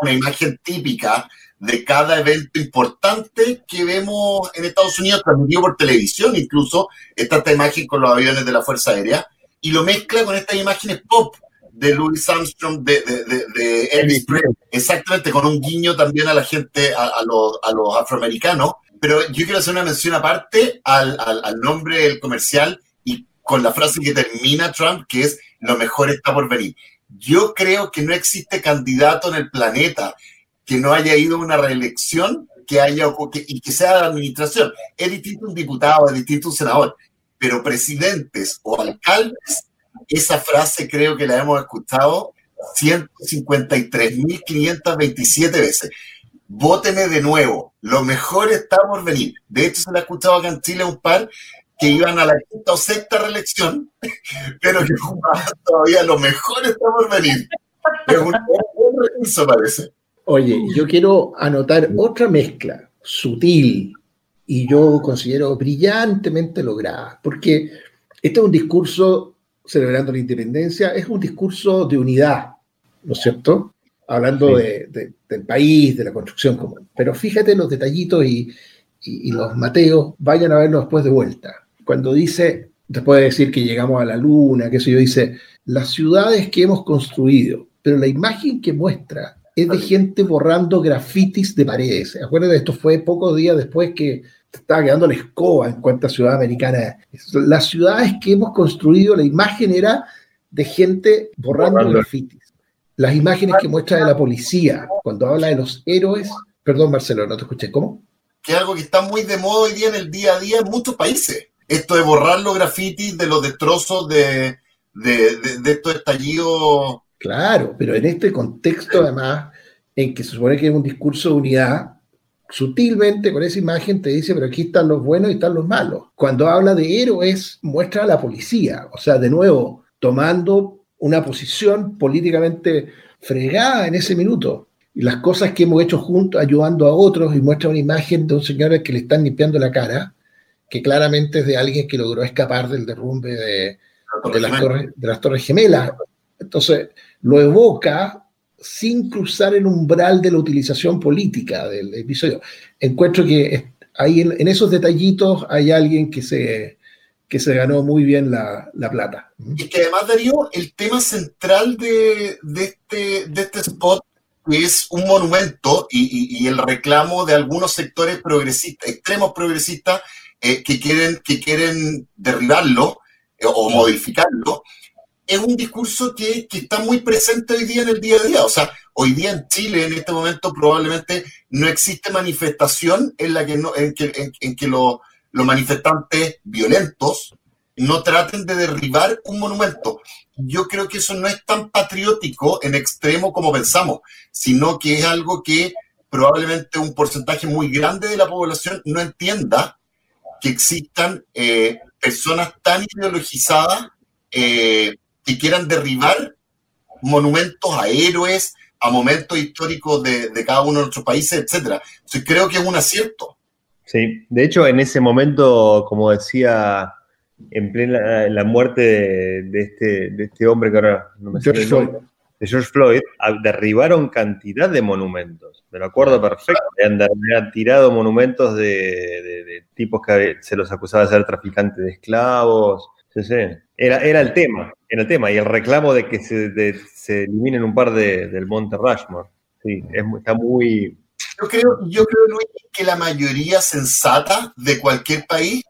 una imagen típica de cada evento importante que vemos en Estados Unidos, transmitido por televisión incluso, está esta imagen con los aviones de la Fuerza Aérea, y lo mezcla con estas imágenes pop de Louis Armstrong, de, de, de, de Elvis Presley, exactamente, con un guiño también a la gente, a, a, los, a los afroamericanos. Pero yo quiero hacer una mención aparte al, al, al, nombre del comercial y con la frase que termina Trump, que es lo mejor está por venir. Yo creo que no existe candidato en el planeta que no haya ido a una reelección que haya que, y que sea de la administración. Es distinto un diputado, es distinto un senador, pero presidentes o alcaldes esa frase creo que la hemos escuchado 153.527 veces. Vóteme de nuevo, lo mejor está por venir. De hecho, se la ha escuchado acá en Chile un par que iban a la quinta o sexta reelección, (laughs) pero que (laughs) todavía lo mejor está por venir. Es un buen recurso, parece. Oye, yo quiero anotar otra mezcla sutil y yo considero brillantemente lograda, porque este es un discurso celebrando la independencia, es un discurso de unidad, ¿no es cierto? Hablando sí. de, de, del país, de la construcción común. Pero fíjate los detallitos y, y, y, los mateos, vayan a verlo después de vuelta. Cuando dice, después de decir que llegamos a la luna, que eso yo dice, las ciudades que hemos construido, pero la imagen que muestra es de gente borrando grafitis de paredes. Acuérdense, esto fue pocos días después que estaba quedando la escoba en cuanto a ciudad americana. Las ciudades que hemos construido, la imagen era de gente borrando, borrando. grafitis. Las imágenes que muestra de la policía, cuando habla de los héroes. Perdón, Marcelo, no te escuché. ¿Cómo? Que es algo que está muy de moda hoy día en el día a día en muchos países. Esto de borrar los grafitis, de los destrozos, de, de, de, de estos estallidos. Claro, pero en este contexto, además, en que se supone que es un discurso de unidad, sutilmente con esa imagen te dice, pero aquí están los buenos y están los malos. Cuando habla de héroes, muestra a la policía, o sea, de nuevo, tomando una posición políticamente fregada en ese minuto. Y las cosas que hemos hecho juntos, ayudando a otros, y muestra una imagen de un señor que le están limpiando la cara, que claramente es de alguien que logró escapar del derrumbe de, de, las, torres, de las Torres Gemelas. Entonces, lo evoca sin cruzar el umbral de la utilización política del episodio. Encuentro que ahí en, en, esos detallitos hay alguien que se que se ganó muy bien la, la plata. Y que además, Darío, el tema central de, de, este, de este spot es un monumento y, y, el reclamo de algunos sectores progresistas, extremos progresistas, eh, que, quieren, que quieren derribarlo eh, o modificarlo, es un discurso que, que, está muy presente hoy día en el día a día. O sea, hoy día en Chile, en este momento, probablemente no existe manifestación en la que, no, en que, en, que los manifestantes violentos no traten de derribar un monumento. Yo creo que eso no es tan patriótico en extremo como pensamos, sino que es algo que probablemente un porcentaje muy grande de la población no entienda que existan eh, personas tan ideologizadas eh, que quieran derribar monumentos a héroes, a momentos históricos de, cada uno de nuestros países, etcétera. Entonces creo que es un acierto. Sí, de hecho en ese momento, como decía, en plena la muerte de, este, de este hombre que ahora no me George Floyd. de George Floyd, derribaron cantidad de monumentos. Me lo acuerdo perfecto. Han tirado monumentos de, tipos que se los acusaba de ser traficantes de esclavos. Sí, sí. Era, era el tema, era el tema. Y el reclamo de que se, se eliminen un par del Monte Rushmore. Sí, está muy, yo creo, yo creo, Luis, que la mayoría sensata de cualquier país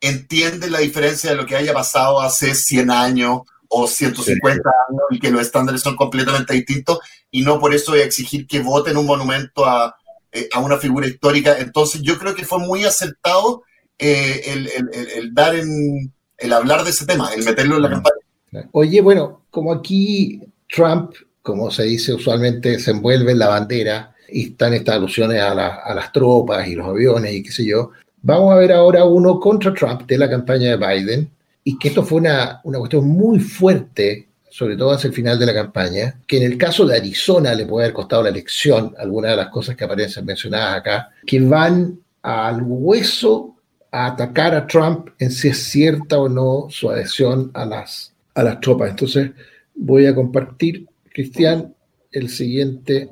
entiende la diferencia de lo que haya pasado hace 100 años o 150 años y que los estándares son completamente distintos y no por eso exigir que voten un monumento a, eh, a una figura histórica. Entonces yo creo que fue muy acertado eh, el, el, el, dar en, el hablar de ese tema, el meterlo en la campaña. Oye, bueno, como aquí Trump, como se dice usualmente, se envuelve en la bandera y están estas alusiones a, a las tropas y los aviones y qué sé yo, Vamos a ver ahora uno contra Trump de la campaña de Biden, y que esto fue una, una cuestión muy fuerte, sobre todo hacia el final de la campaña, que en el caso de Arizona le puede haber costado la elección, algunas de las cosas que aparecen mencionadas acá, que van al hueso a atacar a Trump en si es cierta o no su adhesión a las, a las tropas. Entonces voy a compartir, Cristian, el siguiente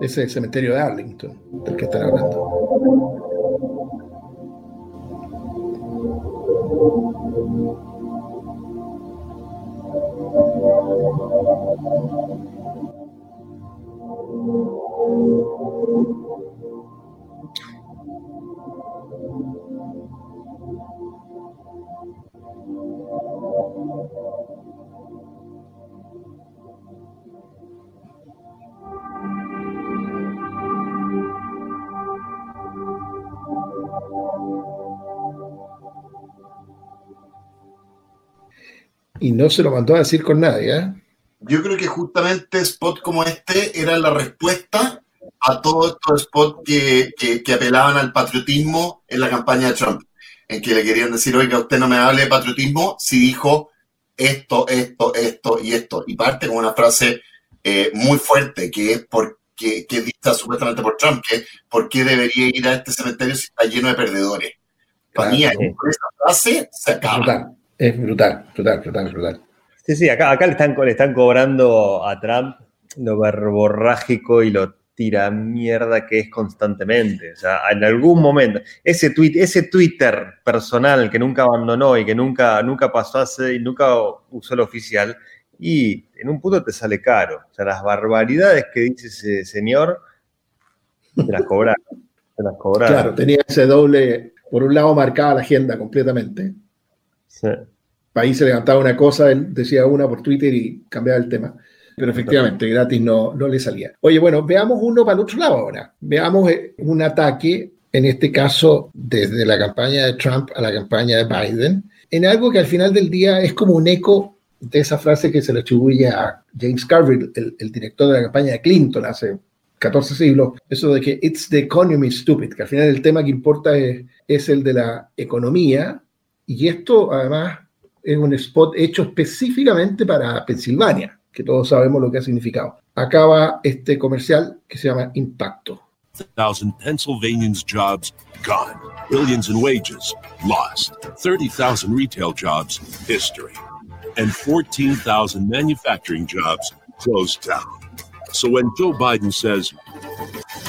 es el cementerio de Arlington, del que están hablando. Y no se lo mandó a decir con nadie. ¿eh? Yo creo que justamente spots como este era la respuesta a todos estos spots que, que, apelaban al patriotismo en la campaña de Trump, en que le querían decir, oiga, usted no me hable de patriotismo si dijo esto, esto, esto y esto. Y parte con una frase eh, muy fuerte, que es porque, que dicta supuestamente por Trump, que es ¿por qué debería ir a este cementerio si está lleno de perdedores? Para mí, con esa frase se acaba. Es brutal, brutal, brutal, brutal. Sí, sí, acá, acá le, están, le están cobrando a Trump lo verborrágico y lo tira mierda que es constantemente. O sea, en algún momento, ese tweet, ese Twitter personal que nunca abandonó y que nunca, nunca pasó a ser y nunca usó el oficial, y en un punto te sale caro. O sea, las barbaridades que dice ese señor, te las cobraron. Te las cobraron. Claro, tenía ese doble, por un lado marcaba la agenda completamente. Sí país se levantaba una cosa, él decía una por Twitter y cambiaba el tema. Pero efectivamente, gratis no, no le salía. Oye, bueno, veamos uno para el otro lado ahora. Veamos eh, un ataque, en este caso, desde la campaña de Trump a la campaña de Biden, en algo que al final del día es como un eco de esa frase que se le atribuye a James Carville, el, el director de la campaña de Clinton hace 14 siglos, eso de que it's the economy stupid, que al final el tema que importa es, es el de la economía, y esto además es un spot hecho específicamente para Pensilvania, que todos sabemos lo que ha significado. Acaba este comercial que se llama Impacto. Thousand Pennsylvanians jobs gone. Billions in wages lost. 30,000 retail jobs history. And 14,000 manufacturing jobs closed down. So when Joe Biden says,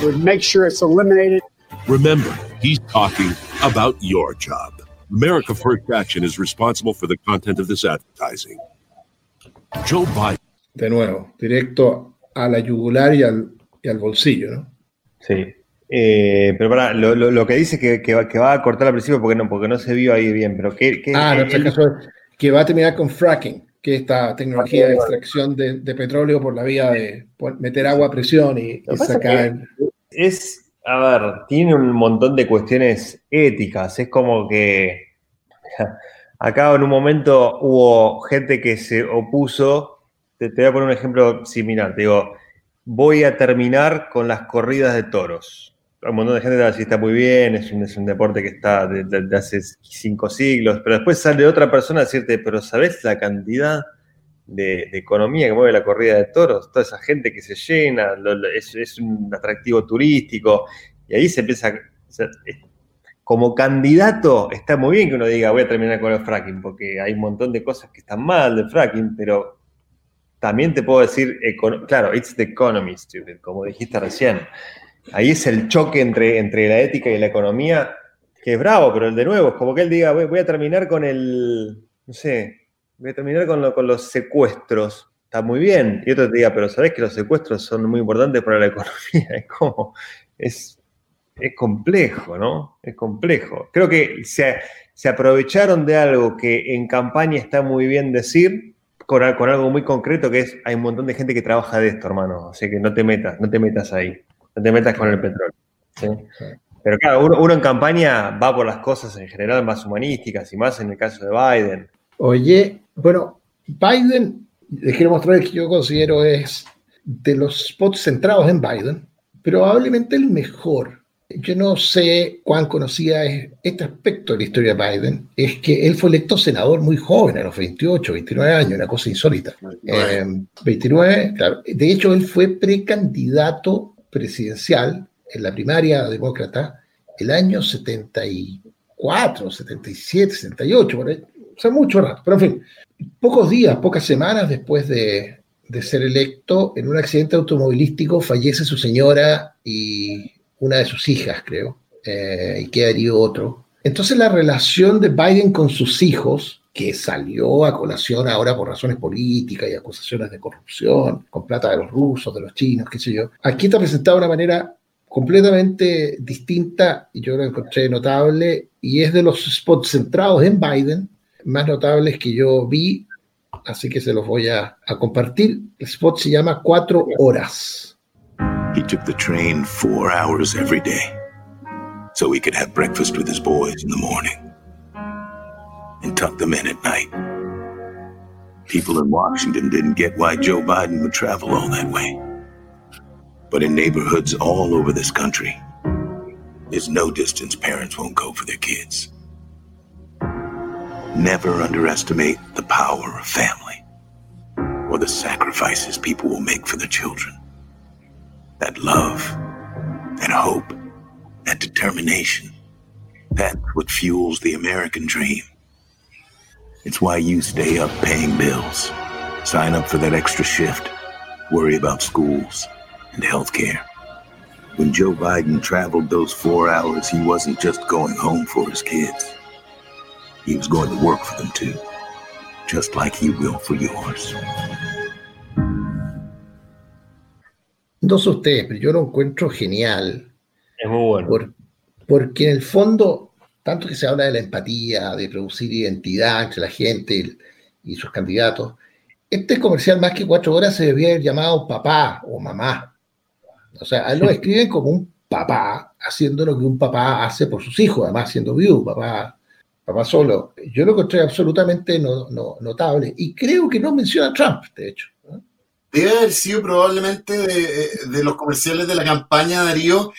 would make sure it's eliminated. remember, he's talking about your job. America First Action is responsible for the content of this advertising. Joe Biden. De nuevo, directo a la yugular y al, y al bolsillo, ¿no? Sí. Eh, pero para, lo, lo, lo que dice que, que, va, que va a cortar al principio porque no, porque no se vio ahí bien, pero que... que Ah, no, este caso es que va a terminar con fracking, que es esta tecnología de extracción de, de petróleo por la vía de meter agua a presión y, y sacar. es, a ver, tiene un montón de cuestiones éticas. Es como que (laughs) acá en un momento hubo gente que se opuso. Te, voy a poner un ejemplo similar. Te digo, voy a terminar con las corridas de toros. Un montón de gente te va a decir, está muy bien, es un, deporte que está de, de- de hace cinco siglos, pero después sale otra persona a decirte, pero ¿sabes la cantidad de, economía que mueve la corrida de toros? Toda esa gente que se llena, es, un atractivo turístico, y ahí se empieza, como candidato está muy bien que uno diga, voy a terminar con el fracking, porque hay un montón de cosas que están mal del fracking, pero también te puedo decir, claro, it's the economy, stupid, como dijiste recién. Ahí es el choque entre, entre la ética y la economía, que es bravo, pero el de nuevo, es como que él diga, voy a terminar con el, no sé, voy a terminar con, lo- con los secuestros. Está muy bien. Y otro te diga, pero sabes que los secuestros son muy importantes para la (laughs) economía. Es como, es, es complejo, ¿no? Es complejo. Creo que se, se aprovecharon de algo que en campaña está muy bien decir, con, con algo muy concreto que es, hay un montón de gente que trabaja de esto, hermano. Así que no te metas, no te metas ahí. No te metas con el petróleo. ¿sí? Pero claro, uno, uno en campaña va por las cosas en general más humanísticas y más en el caso de Biden. Oye, bueno, Biden, les quiero mostrar el que yo considero es de los spots centrados en Biden, probablemente el mejor. Yo no sé cuán conocía es este aspecto de la historia de Biden, es que él fue electo senador muy joven, a los 28, 29 años, una cosa insólita. Eh, 29, claro. De hecho, él fue precandidato presidencial en la primaria demócrata el año 74, 77, 78, por ahí. Sea, mucho rato. Pero en fin, pocos días, pocas semanas después de, de ser electo, en un accidente automovilístico fallece su señora y una de sus hijas, creo, eh, y queda herido otro. Entonces la relación de Biden con sus hijos, que salió a colación ahora por razones políticas y acusaciones de corrupción, con plata de los rusos, de los chinos, qué sé yo, aquí está presentada de una manera completamente distinta y yo lo encontré notable y es de los spots centrados en Biden más notables que yo vi, así que se los voy a, a compartir. El spot se llama Cuatro Horas. He took the train four hours every day so he could have breakfast with his boys in the morning and tuck them in at night. People in Washington didn't get why Joe Biden would travel all that way. But in neighborhoods all over this country, there's no distance parents won't go for their kids. Never underestimate the power of family or the sacrifices people will make for their children. That love, that hope, that determination, that's what fuels the American dream. It's why you stay up paying bills, sign up for that extra shift, worry about schools and health care. When Joe Biden traveled those four hours, he wasn't just going home for his kids. He was going to work for them too, just like he will for yours. No sé ustedes, pero yo lo encuentro genial. Es muy bueno. Por- porque en el fondo, tanto que se habla de la empatía, de producir identidad entre la gente y, y sus candidatos, este comercial más que cuatro horas se debía haber llamado papá o mamá. O sea, a él lo (laughs) escriben como un papá, haciendo lo que un papá hace por sus hijos, además siendo viudo, papá, papá solo. Yo lo encontré absolutamente no- no- notable y creo que no menciona a Trump, de hecho. Debe haber sido probablemente de, de los comerciales de la campaña, Darío,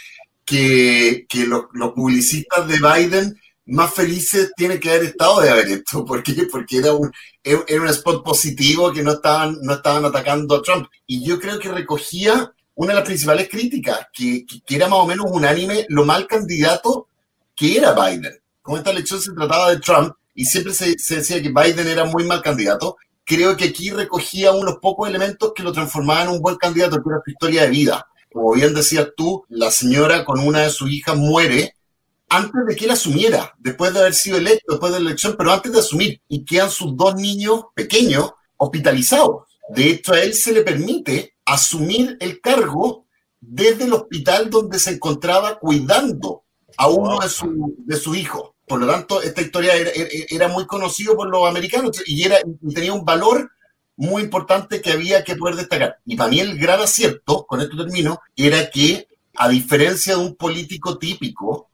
que, que los, publicistas de Biden más felices tienen que haber estado de haber esto. ¿Por? Porque era un, era un spot positivo que no estaban, no estaban atacando a Trump. Y yo creo que recogía una de las principales críticas, que, que era más o menos unánime lo mal candidato que era Biden. Como esta elección se trataba de Trump y siempre se, se decía que Biden era muy mal candidato, creo que aquí recogía unos pocos elementos que lo transformaban en un buen candidato, que era su historia de vida. Como bien decías tú, la señora con una de sus hijas muere antes de que él asumiera, después de haber sido electo, después de la elección, pero antes de asumir, y quedan sus dos niños pequeños hospitalizados. De hecho, a él se le permite asumir el cargo desde el hospital donde se encontraba cuidando a uno de, su, de sus hijos. Por lo tanto, esta historia era, era muy conocida por los americanos y, era, y tenía un valor muy importante que había que poder destacar. Y para mí el gran acierto, con esto termino, era que, a diferencia de un político típico,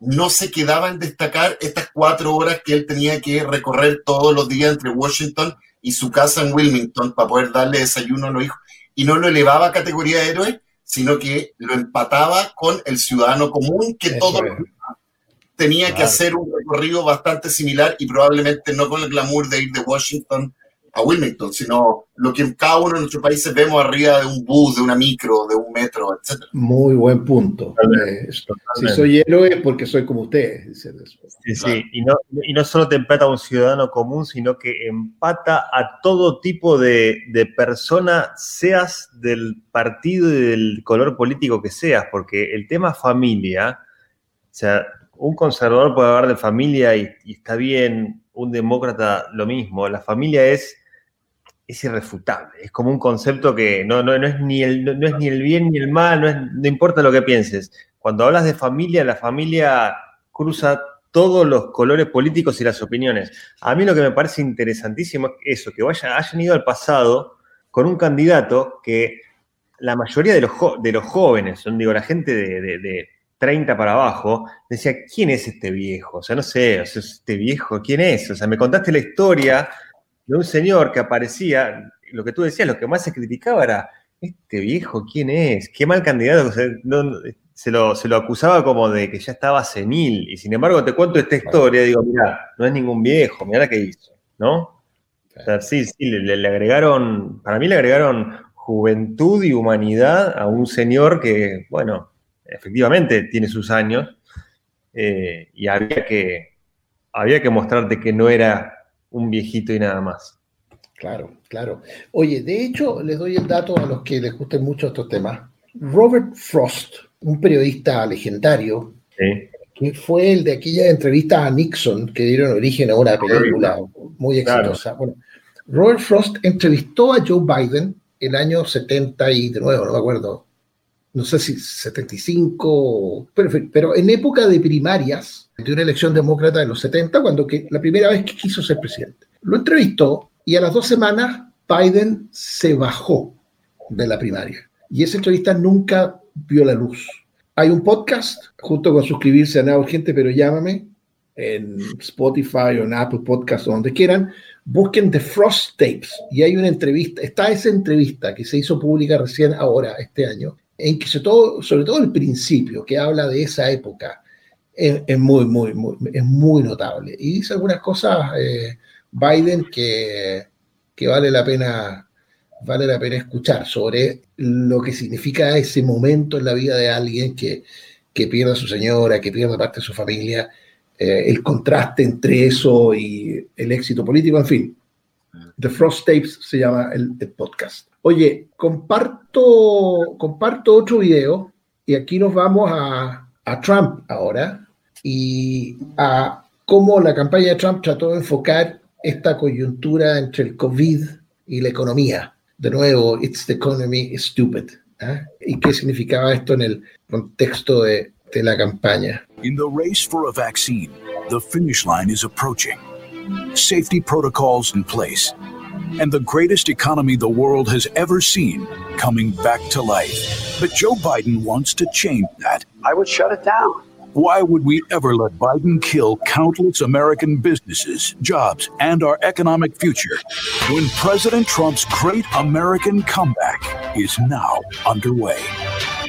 no se quedaba en destacar estas cuatro horas que él tenía que recorrer todos los días entre Washington y su casa en Wilmington para poder darle desayuno a los hijos. Y no lo elevaba a categoría de héroe, sino que lo empataba con el ciudadano común que todo tenía que hacer un recorrido bastante similar y probablemente no con el glamour de ir de Washington a Wilmington, sino lo que en cada uno de nuestros países vemos arriba de un bus, de una micro, de un metro, etc. Muy buen punto. Eh, si soy héroe es porque soy como ustedes. Sí, sí, y no, y no solo te empata a un ciudadano común, sino que empata a todo tipo de, de persona, seas del partido y del color político que seas, porque el tema familia, o sea, un conservador puede hablar de familia y, está bien, un demócrata lo mismo. La familia es, es irrefutable, es como un concepto que no, no, es ni el, no, es ni el bien ni el mal, no, es, no importa lo que pienses. Cuando hablas de familia, la familia cruza todos los colores políticos y las opiniones. A mí lo que me parece interesantísimo es eso, que vaya, hayan ido al pasado con un candidato que la mayoría de los, de los jóvenes, digo, la gente de 30 para abajo, decía, ¿quién es este viejo? O sea, no sé, este viejo, ¿quién es? O sea, me contaste la historia de un señor que aparecía, lo que tú decías, lo que más se criticaba era, este viejo, ¿quién es? Qué mal candidato. se, lo, se lo acusaba como de que ya estaba senil. Y sin embargo, te cuento esta historia, digo, mira, no es ningún viejo, mira la que hizo, ¿no? O sea, sí, sí, le, le agregaron, para mí le agregaron juventud y humanidad a un señor que, bueno, efectivamente tiene sus años eh, y había que, había que mostrarte que no era un viejito y nada más. Claro, claro. Oye, de hecho, les doy el dato a los que les gusten mucho estos temas. Robert Frost, un periodista legendario, que fue el de aquella entrevista a Nixon que dieron origen a una película muy exitosa. Bueno, Robert Frost entrevistó a Joe Biden el año 70 y de nuevo, no me acuerdo, no sé si 75, pero, en época de primarias de una elección demócrata de los 70, cuando la primera vez que quiso ser presidente. Lo entrevistó y a las dos semanas Biden se bajó de la primaria. Y esa entrevista nunca vio la luz. Hay un podcast, junto con suscribirse a Nada Urgente, pero llámame, en Spotify o en Apple Podcast o donde quieran, busquen The Frost Tapes y hay una entrevista, está esa entrevista que se hizo pública recién ahora, este año, en que sobre todo, sobre todo el principio, que habla de esa época, es, muy, muy, muy, es muy notable. Y dice algunas cosas eh, Biden que, que, vale, la pena, vale la pena escuchar sobre lo que significa ese momento en la vida de alguien que, que pierde a su señora, que pierde parte de su familia, eh, el contraste entre eso y el éxito político, en fin. The Frost Tapes se llama el podcast. Oye, comparto, comparto otro video y aquí nos vamos a, Trump ahora y a cómo la campaña de Trump trató de enfocar esta coyuntura entre el COVID y la economía. De nuevo, it's the economy stupid. ¿eh? ¿Y qué significaba esto en el contexto de, de la campaña? In the race for a vaccine, the finish line is approaching. Safety protocols in place and the greatest economy the world has ever seen coming back to life. But Joe Biden wants to change that. I would shut it down. Why would we ever let Biden kill countless American businesses, jobs, and our economic future when President Trump's great American comeback is now underway?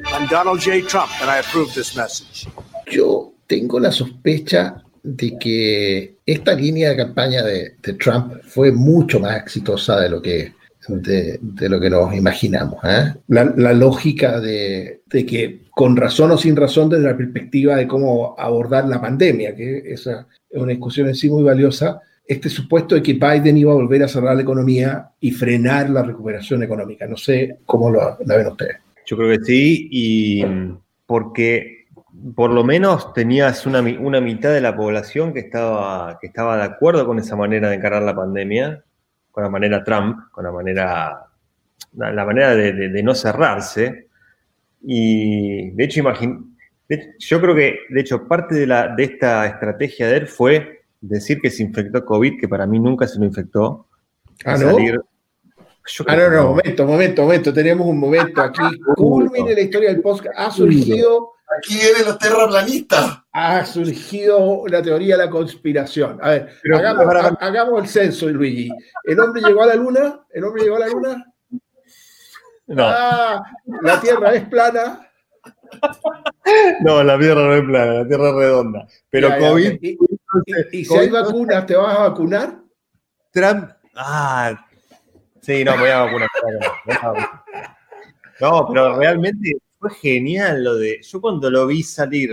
I'm Donald J. Trump, and I approve this message. Yo tengo la sospecha de que esta línea de campaña de, Trump fue mucho más exitosa de lo que, de, lo que nos imaginamos. ¿eh? La, lógica de, que con razón o sin razón desde la perspectiva de cómo abordar la pandemia, que esa es una discusión en sí muy valiosa, este supuesto de que Biden iba a volver a cerrar la economía y frenar la recuperación económica. No sé cómo lo, la ven ustedes. Yo creo que sí, y porque por lo menos tenías una, una mitad de la población que estaba, que estaba de acuerdo con esa manera de encarar la pandemia, con la manera Trump, con la manera, la, manera de, de, no cerrarse. Y de hecho, imagín, yo creo que, de hecho, parte de, la, de esta estrategia de él fue decir que se infectó COVID, que para mí nunca se lo infectó. Ah, ¿no? ah, no, no, momento, momento, momento. Tenemos un momento aquí. Culmine la historia del podcast. Ha surgido. Aquí vienen los terraplanistas. Ha surgido la teoría de la conspiración. A ver, hagamos, el censo, Luigi. ¿El hombre llegó a la luna? ¿El hombre llegó a la luna? No. Ah, la Tierra es plana. No, la Tierra no es plana, la Tierra es redonda. Pero COVID. ¿Y, si hay vacunas, te vas a vacunar? Trump. Ah, sí, no, me voy a vacunar. No, pero realmente fue genial lo de. Yo cuando lo vi salir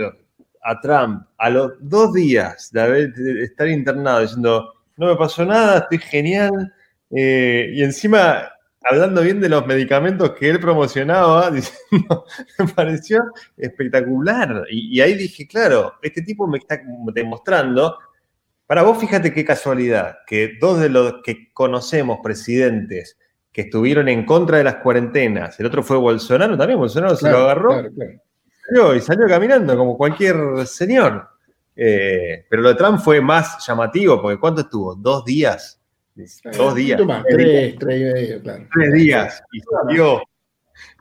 a Trump a los dos días de, haber, de estar internado diciendo, no me pasó nada, estoy genial. Eh, y encima hablando bien de los medicamentos que él promocionaba, (laughs) diciendo, me pareció espectacular. Y, ahí dije, claro, este tipo me está demostrando. Para vos, fíjate qué casualidad, que dos de los que conocemos presidentes que estuvieron en contra de las cuarentenas, el otro fue Bolsonaro también, Bolsonaro se lo agarró y salió caminando como cualquier señor. Eh, pero lo de Trump fue más llamativo, porque ¿cuánto estuvo? Dos días Dos días. tres, tres, y medio, claro. Tres días. Y salió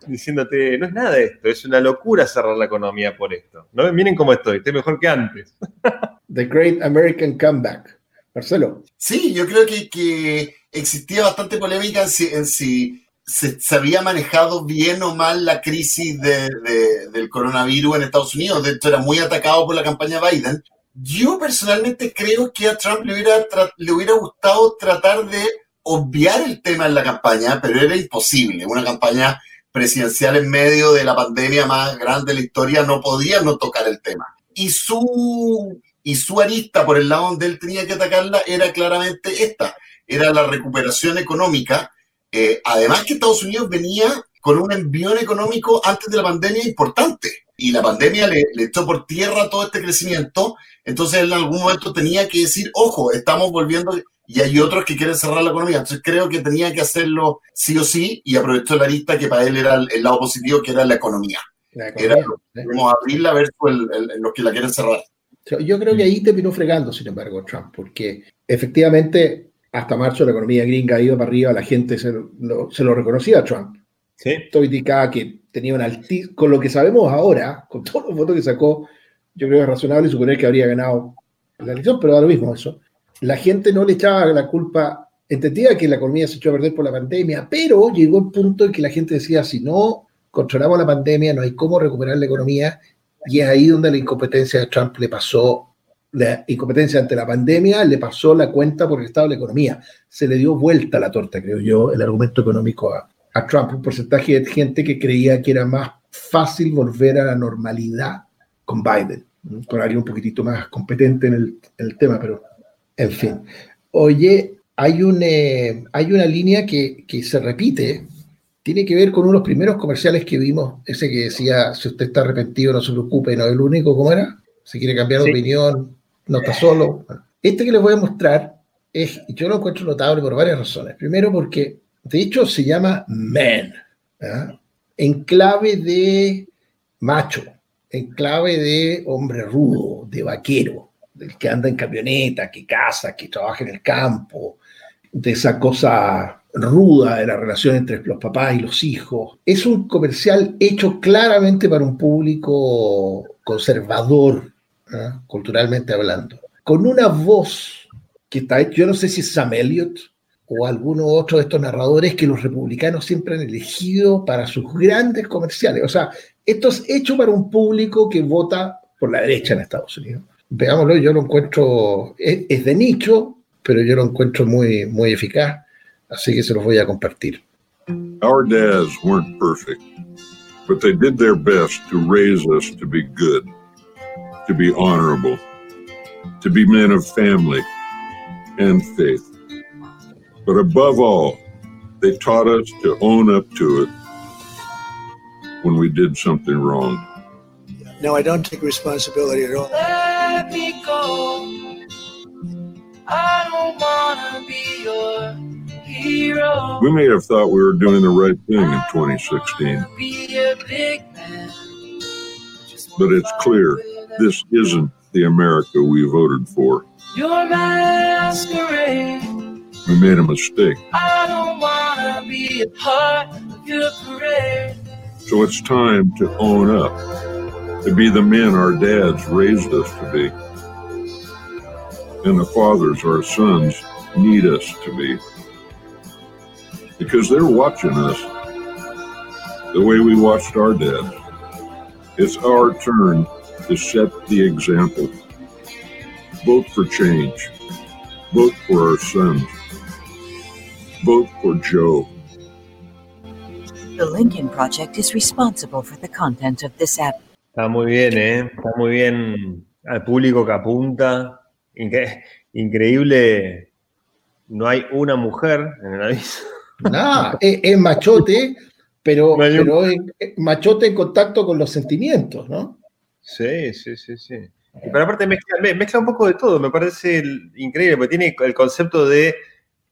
diciéndote, no es nada esto, es una locura cerrar la economía por esto. ¿No? Miren cómo estoy, estoy mejor que antes. The Great American Comeback. Marcelo. Sí, yo creo que, que existía bastante polémica en si, en si se, se, había manejado bien o mal la crisis de, de, del coronavirus en Estados Unidos. De hecho, era muy atacado por la campaña Biden. Yo personalmente creo que a Trump le hubiera, le hubiera gustado tratar de obviar el tema en la campaña, pero era imposible. Una campaña presidencial en medio de la pandemia más grande de la historia no podía no tocar el tema. Y su, y su arista por el lado donde él tenía que atacarla era claramente esta, era la recuperación económica. Eh, además que Estados Unidos venía con un envión económico antes de la pandemia importante y la pandemia le, le, echó por tierra todo este crecimiento, entonces en algún momento tenía que decir, ojo, estamos volviendo, y hay otros que quieren cerrar la economía, entonces creo que tenía que hacerlo sí o sí, y aprovechó la lista que para él era el, lado positivo, que era la economía. La economía era, abrirla a ver los que la quieren cerrar. Yo creo que ahí terminó fregando, sin embargo, Trump, porque efectivamente hasta marzo la economía gringa ha ido para arriba, la gente se lo, se lo reconocía a Trump. ¿Sí? Todo indicaba que tenía un altísimo, con lo que sabemos ahora, con todos los votos que sacó, yo creo que es razonable suponer que habría ganado la elección, pero da lo mismo eso. La gente no le echaba la culpa, entendía que la economía se echó a perder por la pandemia, pero llegó el punto en que la gente decía, si no controlamos la pandemia, no hay cómo recuperar la economía, y es ahí donde la incompetencia de Trump le pasó, la incompetencia ante la pandemia le pasó la cuenta por el estado de la economía. Se le dio vuelta la torta, creo yo, el argumento económico a, a Trump, un porcentaje de gente que creía que era más fácil volver a la normalidad con Biden, con alguien un poquitito más competente en el, tema, pero en fin. Oye, hay, un, eh, hay una línea que, que, se repite, tiene que ver con uno de los primeros comerciales que vimos, ese que decía, si usted está arrepentido, no se preocupe, no es el único, ¿cómo era? Si quiere cambiar de opinión, no está solo. Este que les voy a mostrar es, yo lo encuentro notable por varias razones. Primero porque de hecho, se llama man, en clave de macho, en clave de hombre rudo, de vaquero, del que anda en camioneta, que caza, que trabaja en el campo, de esa cosa ruda de la relación entre los papás y los hijos. Es un comercial hecho claramente para un público conservador, culturalmente hablando, con una voz que está yo no sé si es Sam Elliott, o alguno otro de estos narradores que los republicanos siempre han elegido para sus grandes comerciales. O sea, esto es hecho para un público que vota por la derecha en Estados Unidos. Veámoslo, yo lo encuentro, es, de nicho, pero yo lo encuentro muy, muy eficaz, así que se los voy a compartir. Our dads weren't perfect, but they did their best to raise us to be good, to be honorable, to be men of family and faith. But above all, they taught us to own up to it when we did something wrong. No, I don't take responsibility at all. Let me go. I don't wanna be your hero. We may have thought we were doing the right thing in 2016, Be a big man. but it's clear this isn't the America we voted for. Your masquerade. We made a mistake. I don't wanna be a part of your parade. So it's time to own up, to be the men our dads raised us to be, and the fathers our sons need us to be. Because they're watching us the way we watched our dads. It's our turn to set the example. Vote for change. Vote for our sons. Vote for Joe. The Lincoln Project is responsible for the content of this app. Está muy bien, ¿eh? Está muy bien al público que apunta. Incre- increíble. No hay una mujer en el aviso. Nada, es, es machote, pero, No hay un- pero es es machote en contacto con los sentimientos, ¿no? Sí, sí, sí, sí. Y Pero aparte mezcla, me- mezcla un poco de todo, me parece increíble, porque tiene el concepto de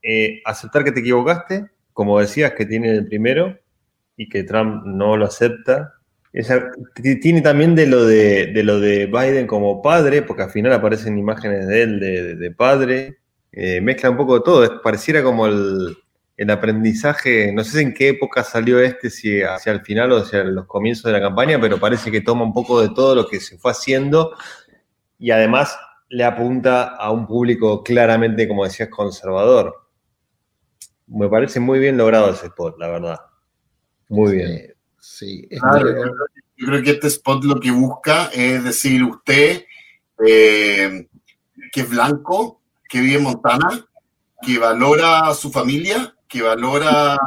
eh, aceptar que te equivocaste, como decías que tiene el primero, y que Trump no lo acepta. Esa- tiene también de lo de, de lo de Biden como padre, porque al final aparecen imágenes de él de, de- de padre. Eh, mezcla un poco de todo, pareciera como el, el aprendizaje, no sé en qué época salió este, si hacia el final o hacia los comienzos de la campaña, pero parece que toma un poco de todo lo que se fue haciendo y además le apunta a un público claramente, como decías, conservador. Me parece muy bien logrado ese spot, la verdad. Muy bien. Sí, Claro, yo, creo- yo creo que este spot lo que busca es decir, usted eh, que es blanco, que vive en Montana, que valora a su familia, que valora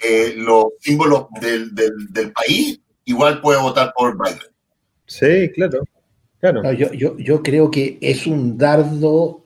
eh, los símbolos del, del- del país, igual puede votar por Biden. Sí, claro. claro. No, yo, yo, yo creo que es un dardo,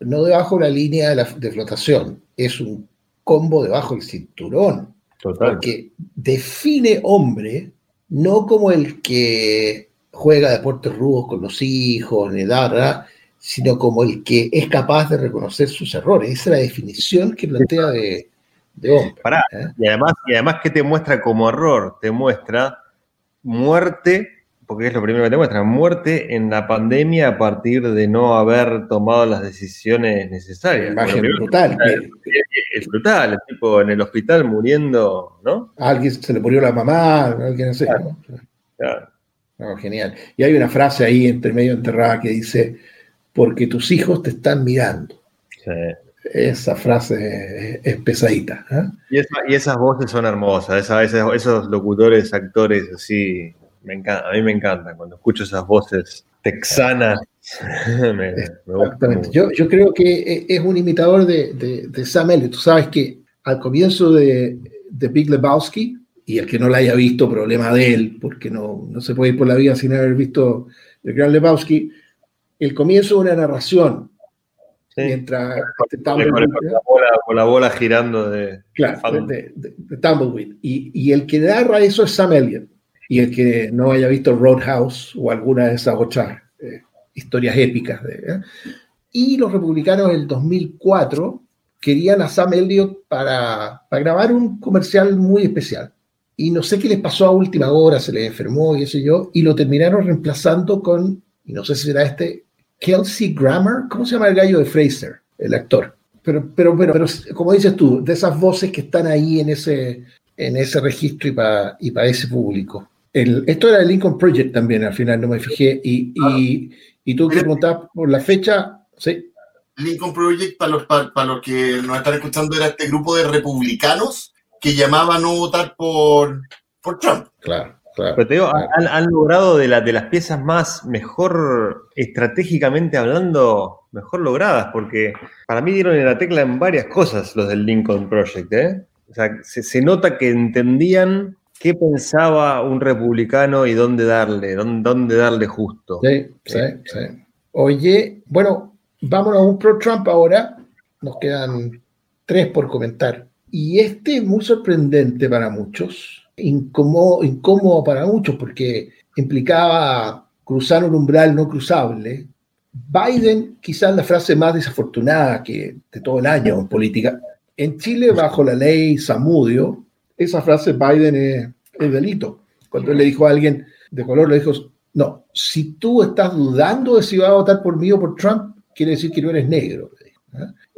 no debajo de la línea de, la, de flotación, es un combo debajo del cinturón. Total. Porque define hombre no como el que juega deportes rudos con los hijos, ni nada, sino como el que es capaz de reconocer sus errores. Esa es la definición que plantea de, de hombre. Pará, Y además, y además, ¿qué te muestra como error? Te muestra muerte, porque es lo primero que te muestra, muerte en la pandemia a partir de no haber tomado las decisiones necesarias. Imagen brutal. Es, brutal, el tipo en el hospital muriendo, ¿no? A alguien se le murió la mamá, alguien no sé. ¿no? No, genial. Y hay una frase ahí entre medio enterrada que dice, porque tus hijos te están mirando. Esa frase es, es pesadita. ¿eh? Y, esa- y esas voces son hermosas, esa- esas- esos locutores, actores así, me encanta, a mí me encantan cuando escucho esas voces texanas. (laughs) me, me Exactamente. mucho. Yo, yo creo que e- es un imitador de, de- de Sam Elliott. Tú sabes que al comienzo de, de Big Lebowski, y el que no la haya visto, problema de él, porque no, no se puede ir por la vida sin haber visto el gran Lebowski, el comienzo de una narración, mientras este Con, con Tumbleweed- la bola, con la bola girando de... Claro, de, de- de Tumbleweed. Y, y el que narra eso es Sam Elliott. Y el que no haya visto Roadhouse o alguna de esas otras eh, historias épicas. de- ¿eh? Y los republicanos en el 2004 querían a Sam Elliott para, para grabar un comercial muy especial. Y no sé qué les pasó a última hora, se les enfermó y qué sé yo, y lo terminaron reemplazando con, y no sé si será este, Kelsey Grammer, ¿cómo se llama el gallo de Fraser, el actor? Pero, pero, pero, pero como dices tú, de esas voces que están ahí en ese, en ese registro y para y ese público. El, esto era el Lincoln Project también, al final no me fijé, y, y, y tú que preguntabas por la fecha, sí, Lincoln Project, para los, para, para los que nos están escuchando, era este grupo de republicanos que llamaban a no votar por, por Trump. Claro, claro. Pero te digo, han, han logrado de, la- de las piezas más mejor estratégicamente hablando, mejor logradas, porque para mí dieron en la tecla en varias cosas los del Lincoln Project. ¿eh? O sea, se, se nota que entendían qué pensaba un republicano y dónde darle, dónde, dónde darle justo. Sí, sí, sí. Oye, bueno, vámonos a un pro-Trump ahora. nos quedan tres por comentar. Y este es muy sorprendente para muchos, incómodo, incómodo para muchos porque implicaba cruzar un umbral no cruzable. Biden, quizás la frase más desafortunada que de todo el año en política. En Chile, bajo la ley Samudio, esa frase Biden es, es delito. Cuando él le dijo a alguien de color, le dijo, no, si tú estás dudando de si va a votar por mí o por Trump, quiere decir que no eres negro.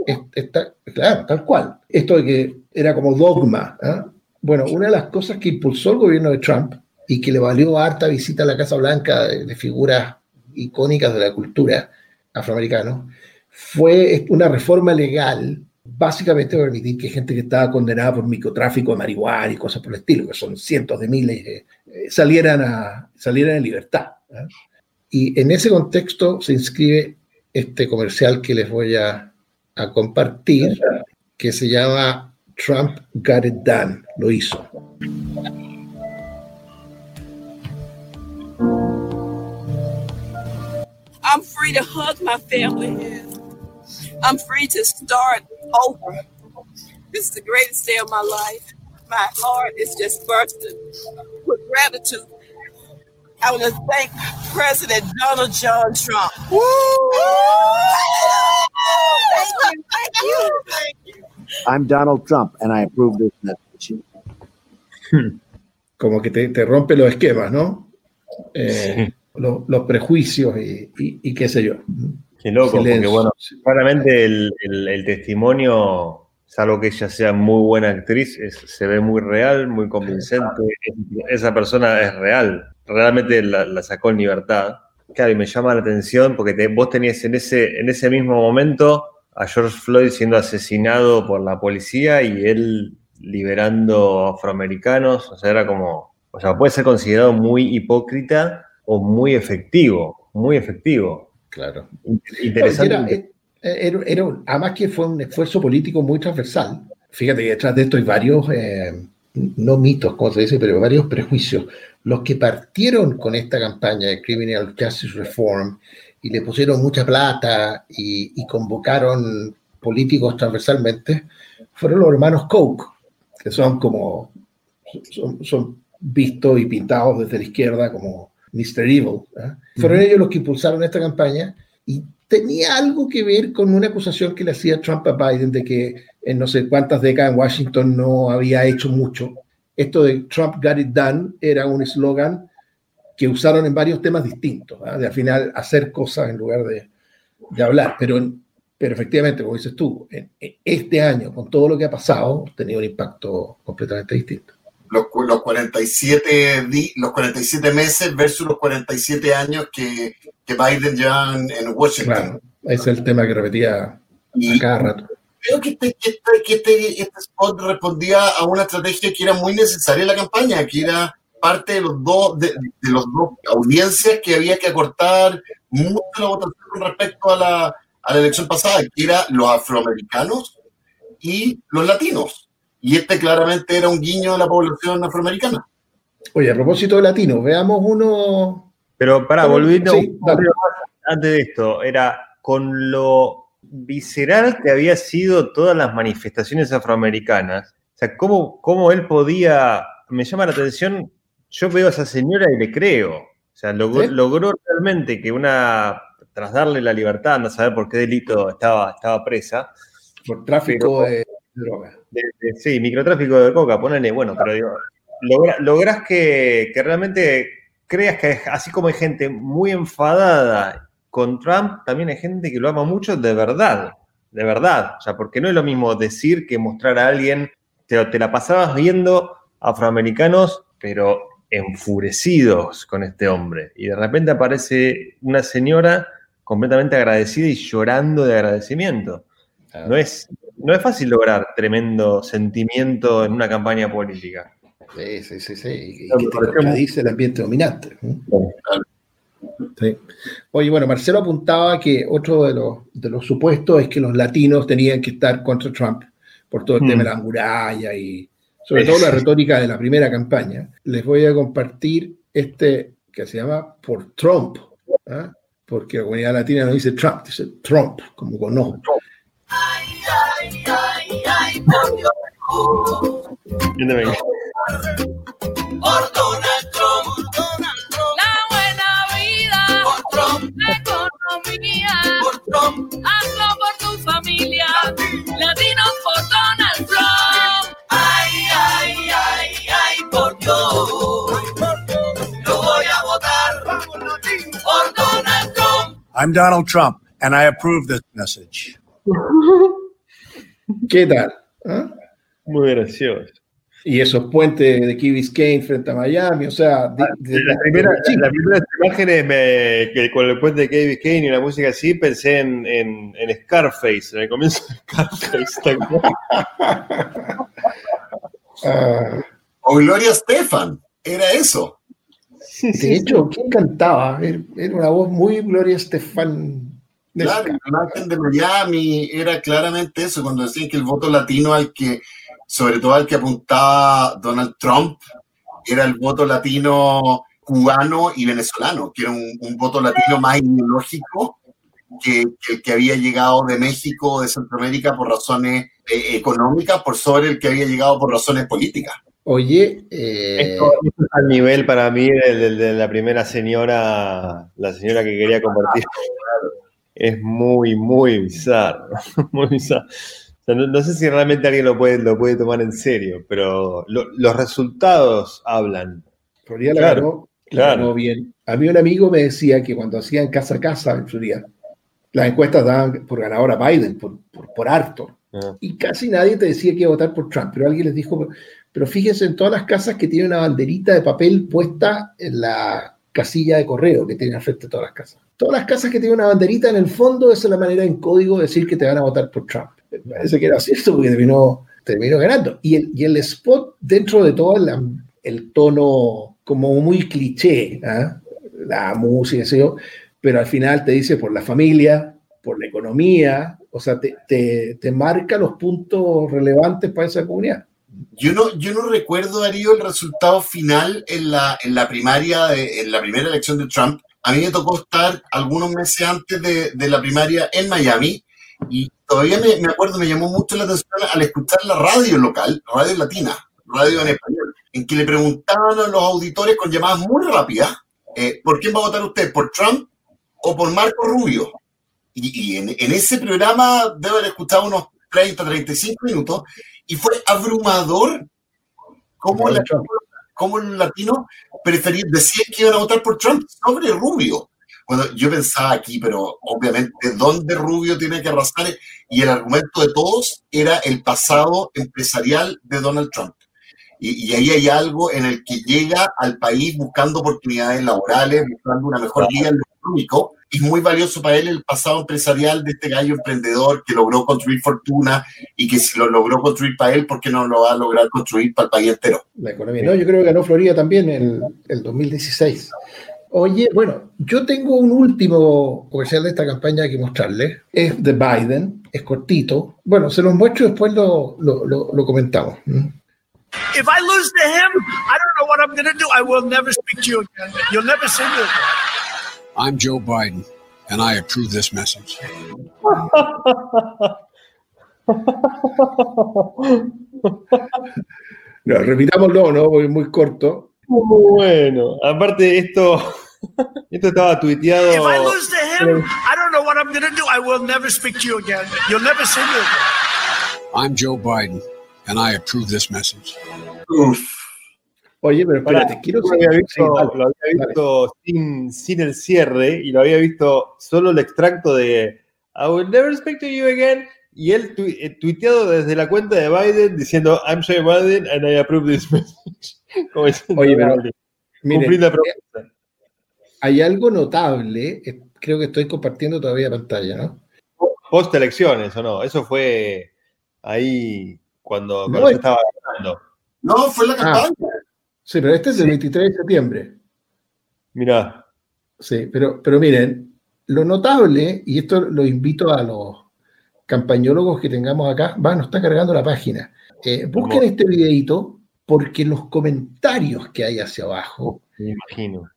¿eh? Está, claro, tal cual. Esto de que era como dogma. ¿eh? Bueno, una de las cosas que impulsó el gobierno de Trump y que le valió harta visita a la Casa Blanca de, de figuras icónicas de la cultura afroamericana fue una reforma legal básicamente permitir que gente que estaba condenada por microtráfico de marihuana y cosas por el estilo, que son cientos de miles, eh, eh, salieran, a, salieran en libertad. ¿eh? Y en ese contexto se inscribe este comercial que les voy a, a compartir, que se llama Trump Got It Done, lo hizo. I'm free to hug my family. I'm free to start over. This is the greatest day of my life. My heart is just bursting with gratitude. I want to thank President Donald John Trump. Woo! Thank you, thank you, thank you. I'm Donald Trump and I approve this message. Como que te, te rompe los esquemas, ¿no? Eh, los, los, prejuicios y, y, y, qué sé yo. Qué loco, Silencio. porque bueno, claramente el, el, el, testimonio, salvo que ella sea muy buena actriz, es, se ve muy real, muy convincente. Esa persona es real, realmente la, la, sacó en libertad. Claro, y me llama la atención porque te, vos tenías en ese, en ese mismo momento a George Floyd siendo asesinado por la policía y él liberando afroamericanos, o sea, era como, o sea, puede ser considerado muy hipócrita o muy efectivo, muy efectivo. Claro. Interesante. Era, era, era, además que fue un esfuerzo político muy transversal. Fíjate que detrás de esto hay varios, eh, no mitos, como se dice, pero varios prejuicios. Los que partieron con esta campaña de Criminal Justice Reform y le pusieron mucha plata y, y convocaron políticos transversalmente, fueron los hermanos Koch, que son como, son, son vistos y pintados desde la izquierda como Mr. Evil. ¿eh? Fueron uh -huh. ellos los que impulsaron esta campaña y tenía algo que ver con una acusación que le hacía Trump a Biden de que en no sé cuántas décadas en Washington no había hecho mucho. Esto de Trump got it done era un eslogan que usaron en varios temas distintos, ¿eh? de al final hacer cosas en lugar de, de hablar. Pero, pero efectivamente, como dices tú, en, en este año, con todo lo que ha pasado, ha tenido un impacto completamente distinto los, los, 47, los 47 meses versus los 47 años que, que Biden lleva en, en Washington. Claro, ese es el tema que repetía y a cada rato. Creo que este, que, este, que este, este, spot respondía a una estrategia que era muy necesaria en la campaña, que era parte de los dos, de, de los dos audiencias que había que acortar mucho la votación con respecto a la, a la elección pasada, que era los afroamericanos y los latinos y este claramente era un guiño a la población afroamericana. Oye, a propósito de latinos, veamos uno. Pero para, volviendo sí, antes de esto, era con lo visceral que había sido todas las manifestaciones afroamericanas. O sea, cómo, cómo él podía. Me llama la atención, yo veo a esa señora y le creo. O sea, logró, ¿Eh? logró realmente que una. Tras darle la libertad, no saber por qué delito estaba, estaba presa. Por tráfico pero, de droga. De, de, sí, microtráfico de coca, ponele, bueno, pero digo, logra, logras que, que, realmente creas que así como hay gente muy enfadada con Trump, también hay gente que lo ama mucho de verdad, de verdad. O sea, porque no es lo mismo decir que mostrar a alguien, te, te la pasabas viendo afroamericanos, pero enfurecidos con este hombre. Y de repente aparece una señora completamente agradecida y llorando de agradecimiento. No es, no es fácil lograr tremendo sentimiento en una campaña política. Sí, sí, sí, sí. Y que te contradice el ambiente dominante. Sí. Oye, bueno, Marcelo apuntaba que otro de los, de los supuestos es que los latinos tenían que estar contra Trump por todo el mm. tema de la muralla y sobre todo la retórica de la primera campaña. Les voy a compartir este que se llama Por Trump, ¿eh? porque la comunidad latina no dice Trump, dice Trump, como con ojo. ay, por Dios. Por Donald Trump. La buena vida. Por Trump. La economía. Por Trump. Hazlo por tu familia. I'm Donald Trump, and I approve this message. (laughs) ¿Qué tal? ¿Ah? Muy gracioso. Y esos puentes de Key Biscayne frente a Miami, o sea, de- de- La primera, las primeras imágenes me- que con el puente de Kevin Biscayne y la música así, pensé en, en, en Scarface, en el comienzo de Scarface. (laughs) Ah, O Gloria Stefan, era eso. De hecho, ¿quién cantaba? Era una voz muy Gloria Estefan. Claro, la imagen de Miami era claramente eso, cuando decían que el voto latino al que, sobre todo al que apuntaba Donald Trump, era el voto latino cubano y venezolano, que era un, un voto latino más ideológico que, que el que había llegado de México o de Centroamérica por razones eh, económicas, por sobre el que había llegado por razones políticas. Oye, eh, Esto, esto es al nivel para mí del- de, la primera señora, la señora que quería compartir. Es muy, muy bizarro. (laughs) Muy bizarro. O sea, no, no sé si realmente alguien lo puede, lo puede tomar en serio, pero lo- los resultados hablan. Florida la Claro, ganó, la ganó bien. A mí un amigo me decía que cuando hacían casa a casa en Florida, las encuestas daban por ganador a Biden, por, por, por harto. Ah. Y casi nadie te decía que iba a votar por Trump, pero alguien les dijo, pero fíjense en todas las casas que tienen una banderita de papel puesta en la casilla de correo que tienen al frente de todas las casas. Todas las casas que tienen una banderita en el fondo, esa es la manera en código de decir que te van a votar por Trump. Parece que era cierto porque terminó, terminó ganando. Y el, y el spot, dentro de todo el, tono como muy cliché, ¿ah? la música, yo, pero al final te dice por la familia, por la economía, o sea, te, te, te marca los puntos relevantes para esa comunidad. Yo no, yo no recuerdo, Darío, el resultado final en la, en la primaria, de- en la primera elección de Trump. A mí me tocó estar algunos meses antes de, de la primaria en Miami y todavía me, me acuerdo, me llamó mucho la atención al escuchar la radio local, radio latina, radio en español, en que le preguntaban a los auditores con llamadas muy rápidas, eh, ¿por quién va a votar usted? ¿Por Trump o por Marco Rubio? Y, en, en ese programa debo haber escuchado unos 30, 35 minutos y fue abrumador cómo, la- cómo los latinos preferían, decían que iban a votar por Trump sobre Rubio. Cuando yo pensaba aquí, pero obviamente, ¿dónde Rubio tiene que arrasar? Y el argumento de todos era el pasado empresarial de Donald Trump. Y, y ahí hay algo en el que llega al país buscando oportunidades laborales, buscando una mejor vida en lo económico. Y muy valioso para él el pasado empresarial de este gallo emprendedor que logró construir fortuna y que si lo logró construir para él, ¿por qué no lo va a lograr construir para el país entero? La economía. No, yo creo que ganó Florida también el, el 2016. Oye, bueno, yo tengo un último comercial de esta campaña que mostrarles. Es de Biden, es cortito. Bueno, se los muestro y después lo, lo, lo- lo comentamos. ¿Mm? If I lose to him, I don't know what I'm going to do. I will never speak to you again. You'll never see me again. I'm Joe Biden, and I approve this message. No, repitámoslo, ¿no? Porque es muy corto. Muy bueno. Aparte, esto, (laughs) esto estaba tuiteado. If I lose to him, I don't know what I'm going to do. I will never speak to you again. You'll never see me again. I'm Joe Biden, and I approve this message. Oye, pero espérate, quiero Yo lo había visto, sí, dale, lo había visto sin, sin el cierre y lo había visto solo el extracto de I will never speak to you again. Y él tu- eh, tuiteado desde la cuenta de Biden diciendo I'm Joe Biden and I approve this message. (laughs) Como diciendo, Oye, pero, "Dale, miren, cumplí la promesa". hay algo notable, eh, creo que estoy compartiendo todavía pantalla, ¿no? Post elecciones o no, eso fue ahí cuando, cuando No, se es- estaba ganando. No, fue la Ah, campaña. Sí, pero este es del 23 de septiembre. Mirá, Sí, pero, pero miren, lo notable, y esto lo invito a los campañólogos que tengamos acá, va, nos está cargando la página. Eh, busquen este videito porque los comentarios que hay hacia abajo, me imagino.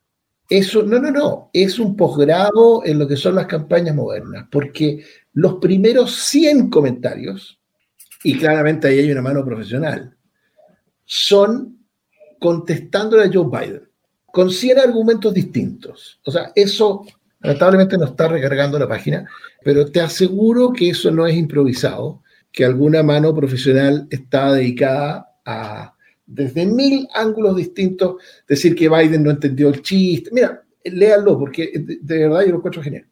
eso, no, no, no, es un posgrado en lo que son las campañas modernas, porque los primeros 100 comentarios y claramente ahí hay una mano profesional, son contestándole a Joe Biden con 100 argumentos distintos. O sea, eso lamentablemente no está recargando la página, pero te aseguro que eso no es improvisado, que alguna mano profesional está dedicada a, desde mil ángulos distintos, decir que Biden no entendió el chiste. Mira, léanlo, porque de, verdad yo lo encuentro genial.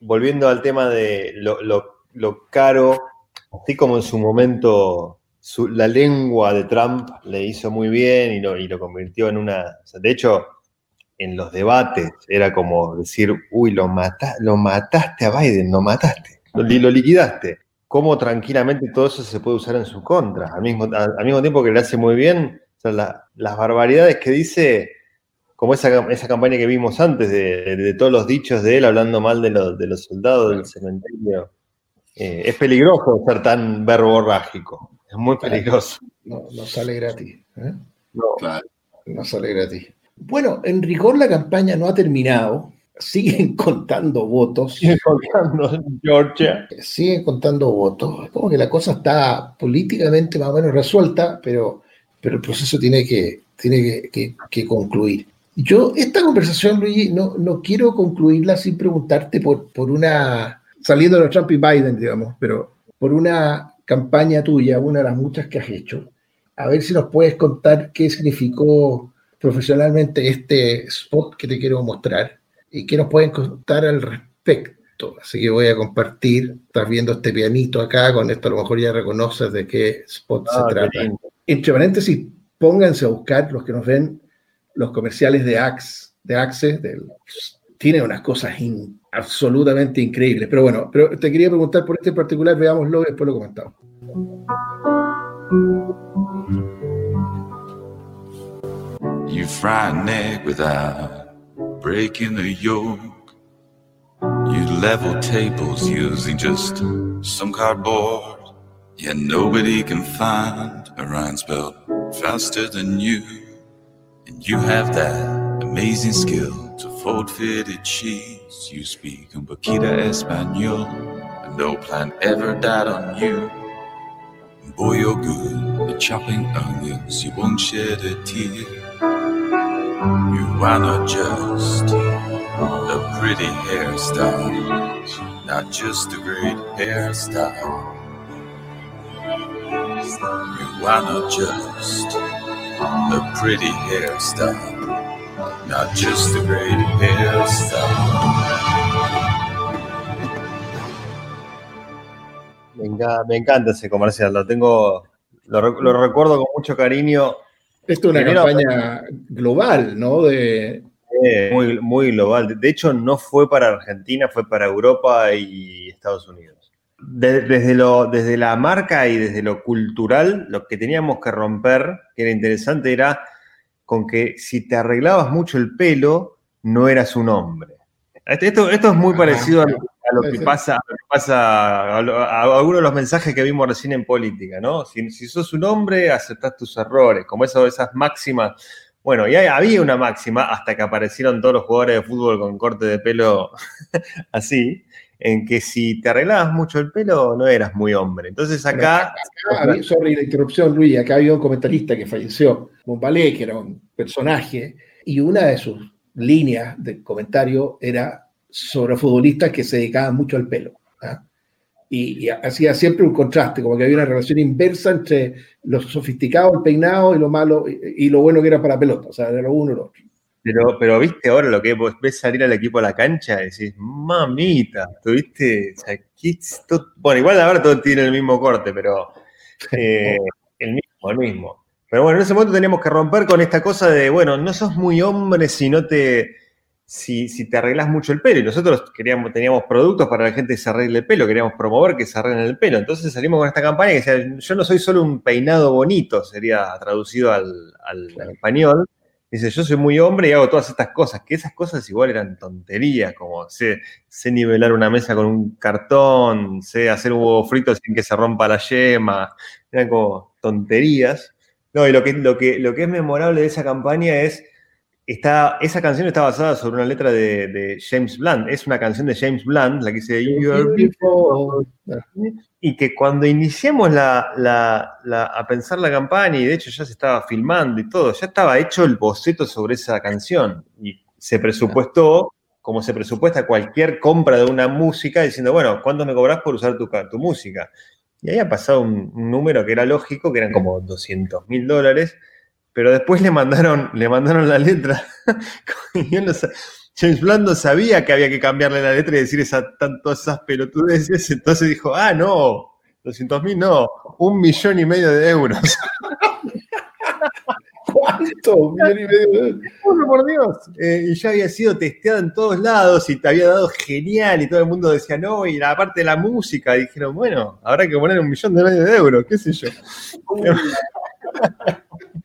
Volviendo al tema de lo- lo caro, así como en su momento su- la lengua de Trump le hizo muy bien y lo, y lo convirtió en una... de hecho, en los debates era como decir, uy, lo, mata, lo mataste a Biden, lo mataste, lo, lo liquidaste. Cómo tranquilamente todo eso se puede usar en su contra, al mismo, al, mismo tiempo que le hace muy bien, las barbaridades que dice, como esa, esa campaña que vimos antes de, todos los dichos de él hablando mal de, los- de los soldados del cementerio. Eh, es peligroso ser tan verborrágico, es muy peligroso. No, no sale gratis. ¿eh? No, No sale gratis. Bueno, en rigor la campaña no ha terminado. Siguen (laughs) contando votos. Siguen contando en Georgia. Siguen contando votos. Es como que la cosa está políticamente más o menos resuelta, pero, pero el proceso tiene que, tiene que, que- que concluir. Yo, esta conversación, Luigi, no, no quiero concluirla sin preguntarte por, por una, saliendo de Trump y Biden, digamos, pero por una campaña tuya, una de las muchas que has hecho. A ver si nos puedes contar qué significó profesionalmente este spot que te quiero mostrar y qué nos pueden contar al respecto. Así que voy a compartir, estás viendo este pianito acá, con esto a lo mejor ya reconoces de qué spot Ah, se trata. lindo. Entre paréntesis, pónganse a buscar los que nos ven los comerciales de Axe, de Axe, del, tiene unas cosas in- absolutamente increíbles. Pero bueno, pero te quería preguntar por este en particular, veámoslo y después lo comentamos. You an egg without breaking the yolk. You level tables using just some cardboard. Yet nobody can find a rhyme spelled faster than you. And you have that amazing skill to fold fitted You speak un poquito Espanol, and no plan ever died on you. Boy, you're good at chopping onions, you won't shed a tear. You are not just a pretty hairstyle, not just a great hairstyle. You are not just a pretty hairstyle, not just a great hairstyle. Me encanta, me encanta ese comercial, lo tengo, lo, rec- lo recuerdo con mucho cariño. Esto es una Primero- campaña global, ¿no? De, Eh, muy, muy global. De- De hecho, no fue para Argentina, fue para Europa y Estados Unidos. De- desde, lo, desde la marca y desde lo cultural, lo que teníamos que romper, que era interesante, era con que si te arreglabas mucho el pelo, no eras un hombre. Este- Esto, esto es muy parecido a lo, a lo que pasa, a lo que pasa a, lo- a algunos de los mensajes que vimos recién en política, ¿no? Si, si sos un hombre, aceptás tus errores, como eso, esas máximas. Bueno, y hay- había una máxima hasta que aparecieron todos los jugadores de fútbol con corte de pelo (laughs) así, en que si te arreglabas mucho el pelo, no eras muy hombre. Entonces acá... Acá había- sorry la interrupción, Luis. Acá había un comentarista que falleció, Bombalé, que era un personaje, y una de sus líneas de comentario era sobre futbolistas que se dedicaban mucho al pelo. ¿ah? Y, y hacía siempre un contraste, como que había una relación inversa entre lo sofisticado, el peinado y lo malo, y, y lo bueno que era para pelota. O sea, era lo uno y lo otro. Pero, pero viste ahora lo que vos ves salir al equipo a la cancha y decís, mamita, tuviste, o sea, bueno, igual ahora todo tiene el mismo corte, pero eh, (laughs) el mismo, el mismo. Pero bueno, en ese momento teníamos que romper con esta cosa de, bueno, no sos muy hombre si no te, si, si te arreglas mucho el pelo. Y nosotros queríamos, teníamos productos para la gente que se arregle el pelo, queríamos promover que se arreglen el pelo. Entonces salimos con esta campaña que decía, yo no soy solo un peinado bonito, sería traducido al, al- al español. Dice, yo soy muy hombre y hago todas estas cosas, que esas cosas igual eran tonterías, como sé, nivelar una mesa con un cartón, sé hacer un huevo frito sin que se rompa la yema, eran como tonterías. No, y lo que, lo que, lo que es memorable de esa campaña es está, esa canción está basada sobre una letra de, de James Blunt. Es una canción de James Blunt, la que dice You're beautiful. Y que cuando iniciamos la, la- la- a pensar la campaña, y de hecho ya se estaba filmando y todo, ya estaba hecho el boceto sobre esa canción. Y se presupuestó, como se presupuesta cualquier compra de una música, diciendo, bueno, ¿cuánto me cobras por usar tu, tu música? Y ahí ha pasado un, un número que era lógico, que eran como 200 mil dólares, pero después le mandaron, le mandaron la letra. (laughs) No James Blunt no sabía que había que cambiarle la letra y decir esa, tanto esas pelotudeces, entonces dijo, ah, no, 200 mil no, un millón y medio de euros. (laughs) ¿Cuánto? Un millón y medio de euros. Bueno, por Dios. Eh, y ya había sido testeado en todos lados y te había dado genial y todo el mundo decía no, y la parte de la música, dijeron, bueno, habrá que poner un millón de medio de euros, qué sé yo. (laughs)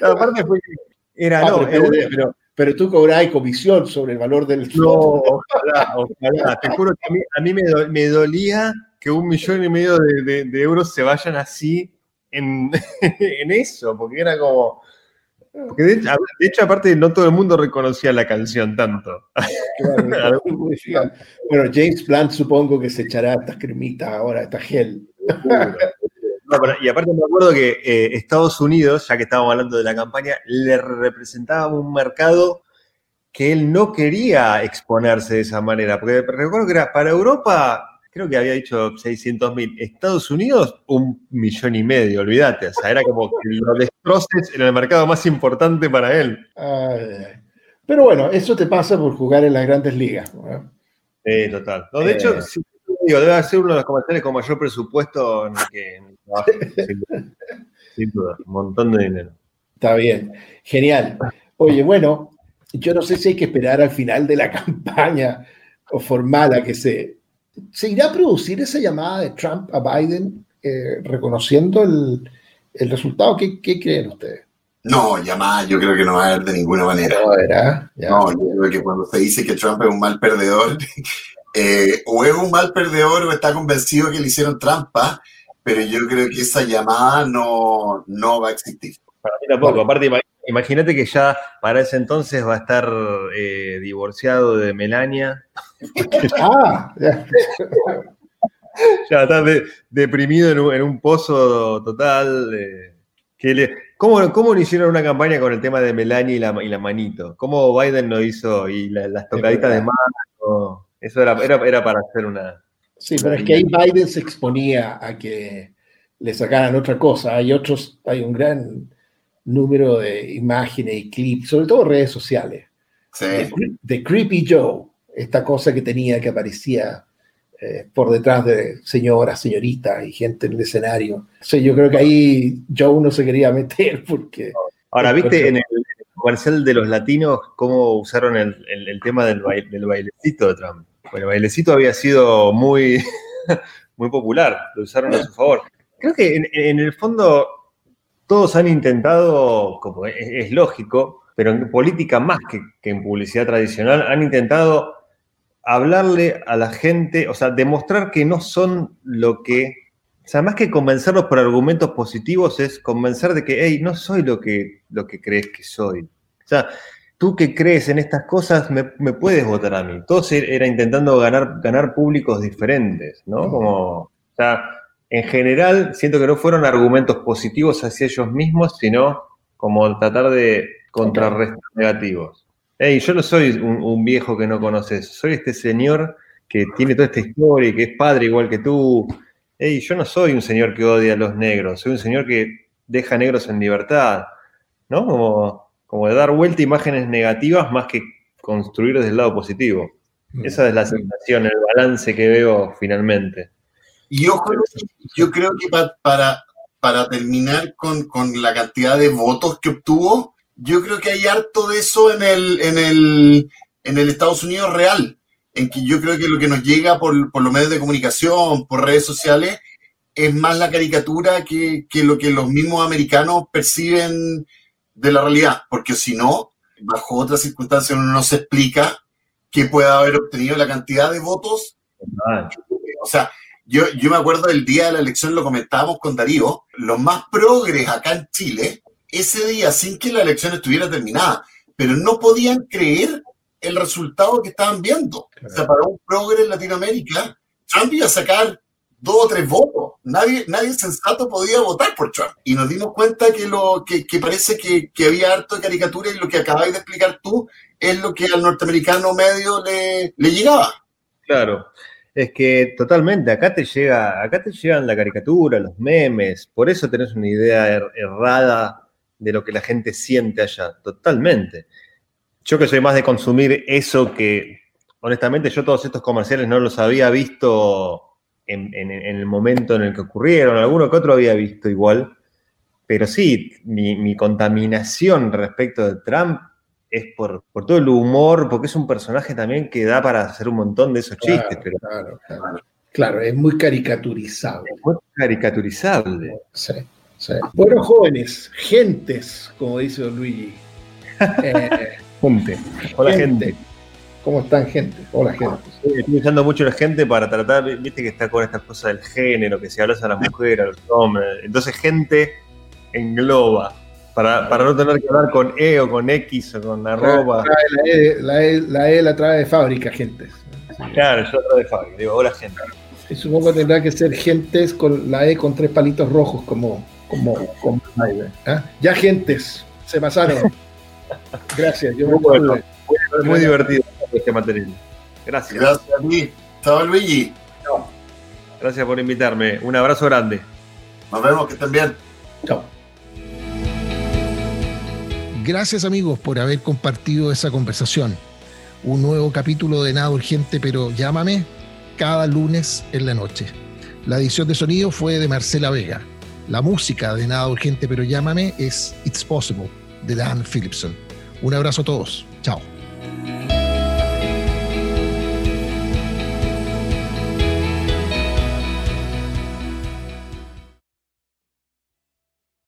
La parte fue que era, Ah, no, pero, el- pero- pero- tú cobrás comisión sobre el valor del No, ojalá, ojalá. Te juro que a mí, a mí me, do- me dolía que un millón y medio de, de- de euros se vayan así en, (laughs) en eso, porque era como. porque de, hecho, de hecho, aparte, no todo el mundo reconocía la canción tanto. Claro, (laughs) bueno, James Blunt supongo que se echará estas cremitas ahora, esta gel. No, pero- y aparte me acuerdo que eh, Estados Unidos, ya que estábamos hablando de la campaña, le representaba un mercado que él no quería exponerse de esa manera. Porque recuerdo que era para Europa, creo que había dicho 600 mil. Estados Unidos, un millón y medio, olvídate. O sea, era como que lo destroces en el mercado más importante para él. Ay. Pero bueno, eso te pasa por jugar en las grandes ligas. ¿no? Sí, total. No, de hecho, Eh. Digo, debe ser uno de los comerciales con mayor presupuesto en el que en el trabajo, (laughs) sin duda. Sin duda, un montón de dinero. Está bien, genial. Oye, bueno, yo no sé si hay que esperar al final de la (laughs) campaña o formal a que se... ¿Se irá a producir esa llamada de Trump a Biden eh, reconociendo el, el resultado? ¿Qué, qué creen ustedes? No, llamada yo creo que no va a haber de ninguna manera. No, ¿verdad? Ya. No, yo creo que cuando se dice que Trump es un mal perdedor, (laughs) eh, o es un mal perdedor o está convencido que le hicieron trampa, pero yo creo que esa llamada no, no va a existir. Para mí tampoco. Aparte, ima- imagínate que ya para ese entonces va a estar eh, divorciado de Melania. (laughs) Ah, ya. (laughs) Ya de- deprimido en un, en un pozo total. eh, que le- ¿cómo, ¿Cómo no hicieron una campaña con el tema de Melania y la, y la manito? ¿Cómo Biden no hizo? Y la- las tocaditas de mano. Eso era, era, era para hacer una. Sí, pero es que ahí Biden se exponía a que le sacaran otra cosa. Hay otros, hay un gran número de imágenes y clips, sobre todo redes sociales, de, de Creepy Joe, esta cosa que tenía que aparecía eh, por detrás de señoras, señoritas y gente en el escenario. O sea, yo creo que ahí Joe no se quería meter porque... Ahora, ¿viste en el comercial de los latinos cómo usaron el, el- tema del, baile- del bailecito de Trump? Bueno, el bailecito había sido muy, (laughs) muy popular, lo usaron a su favor. Creo que en, el fondo todos han intentado, como es, es lógico, pero en política más que, que en publicidad tradicional, han intentado hablarle a la gente, o sea, demostrar que no son lo que o sea, más que convencerlos por argumentos positivos, es convencer de que, hey, no soy lo que, lo que crees que soy. O sea, tú que crees en estas cosas, me, me puedes votar a mí. Todos er- era intentando ganar, ganar públicos diferentes, ¿no? Como, o sea, en general, siento que no fueron argumentos positivos hacia ellos mismos, sino como tratar de contrarrestar negativos. Hey, yo no soy un, un viejo que no conoces, soy este señor que tiene toda esta historia y que es padre igual que tú. Hey, yo no soy un señor que odia a los negros, soy un señor que deja negros en libertad, ¿no? Como, como de dar vuelta a imágenes negativas más que construir desde el lado positivo. Esa es la sensación, el balance que veo finalmente. Y ojo, yo creo que pa- para, para terminar con, con la cantidad de votos que obtuvo, yo creo que hay harto de eso en el, en el, en el Estados Unidos real, en que yo creo que lo que nos llega por, por los medios de comunicación, por redes sociales, es más la caricatura que, que lo que los mismos americanos perciben de la realidad, porque si no, bajo otras circunstancias uno no se explica que pueda haber obtenido la cantidad de votos. O sea, yo, yo me acuerdo del día de la elección, lo comentábamos con Darío, los más progres acá en Chile, ese día, sin que la elección estuviera terminada, pero no podían creer el resultado que estaban viendo. O sea, para un progre en Latinoamérica, Trump iba a sacar dos o tres votos. Nadie, nadie sensato podía votar por Trump. Y nos dimos cuenta que, lo, que, parece que, había harto de caricatura y lo que acabáis de explicar tú es lo que al norteamericano medio le, le llegaba. Claro. Es que totalmente, acá te llega, acá te llegan la caricatura, los memes, por eso tenés una idea er errada de lo que la gente siente allá, totalmente. Yo que soy más de consumir eso que, honestamente, yo todos estos comerciales no los había visto en, en, en el momento en el que ocurrieron, alguno que otro había visto igual, pero sí, mi, mi contaminación respecto de Trump es por, por, todo el humor, porque es un personaje también que da para hacer un montón de esos claro, chistes. Pero... Claro, claro. claro, es muy caricaturizable. Es muy caricaturizable. Sí, sí. Bueno, jóvenes, gentes, como dice Don Luigi. (laughs) Eh. Hola, gente. gente. ¿Cómo están, gente? Hola, gente. Estoy usando mucho la gente para tratar, viste que está con estas cosas del género, que se habla a las mujeres, a los hombres. Entonces, gente engloba para, para, no tener que hablar con E o con X o con arroba. La E la, e, la, e la trae de fábrica, gente. Claro, yo la trae de fábrica, digo, hola gente. Y supongo que tendrá que ser gentes con la E con tres palitos rojos como, como, como ¿eh? Ya gentes, se pasaron. (laughs) Gracias, yo muy, bueno, muy, muy divertido este material. Gracias. Gracias a ti. Chao Luigi. Chao. Gracias por invitarme. Un abrazo grande. Nos vemos, que estén bien. Chao. Gracias amigos por haber compartido esa conversación. Un nuevo capítulo de Nada Urgente, pero llámame cada lunes en la noche. La edición de sonido fue de Marcela Vega. La música de Nada Urgente, pero llámame es It's Possible de Dan Philipson. Un abrazo a todos. Chao.